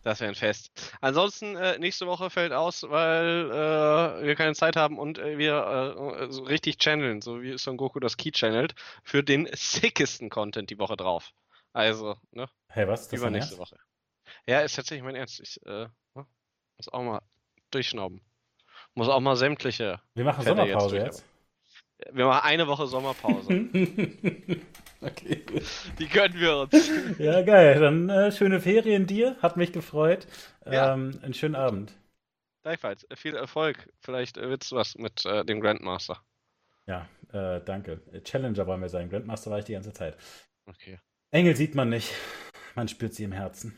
Das wäre ein Fest. Ansonsten, äh, nächste Woche fällt aus, weil äh, wir keine Zeit haben und äh, wir äh, so richtig channeln, so wie Son Goku das Key channelt, für den sickesten Content die Woche drauf. Also, ne? Hey, was? Das Übernächste Woche. Ja, ist tatsächlich mein Ernst. Ich äh, ne? muss auch mal durchschnauben. Muss auch mal sämtliche. Wir machen Fälle Sommerpause jetzt. jetzt. Wir machen eine Woche Sommerpause. okay. Die gönnen wir uns. Ja, geil. Dann äh, schöne Ferien dir. Hat mich gefreut. Ja. Ähm, einen schönen Abend. Gleichfalls. Viel Erfolg. Vielleicht äh, wird's was mit äh, dem Grandmaster. Ja, äh, danke. Challenger wollen wir sein. Grandmaster war ich die ganze Zeit. Okay. Engel sieht man nicht. Man spürt sie im Herzen.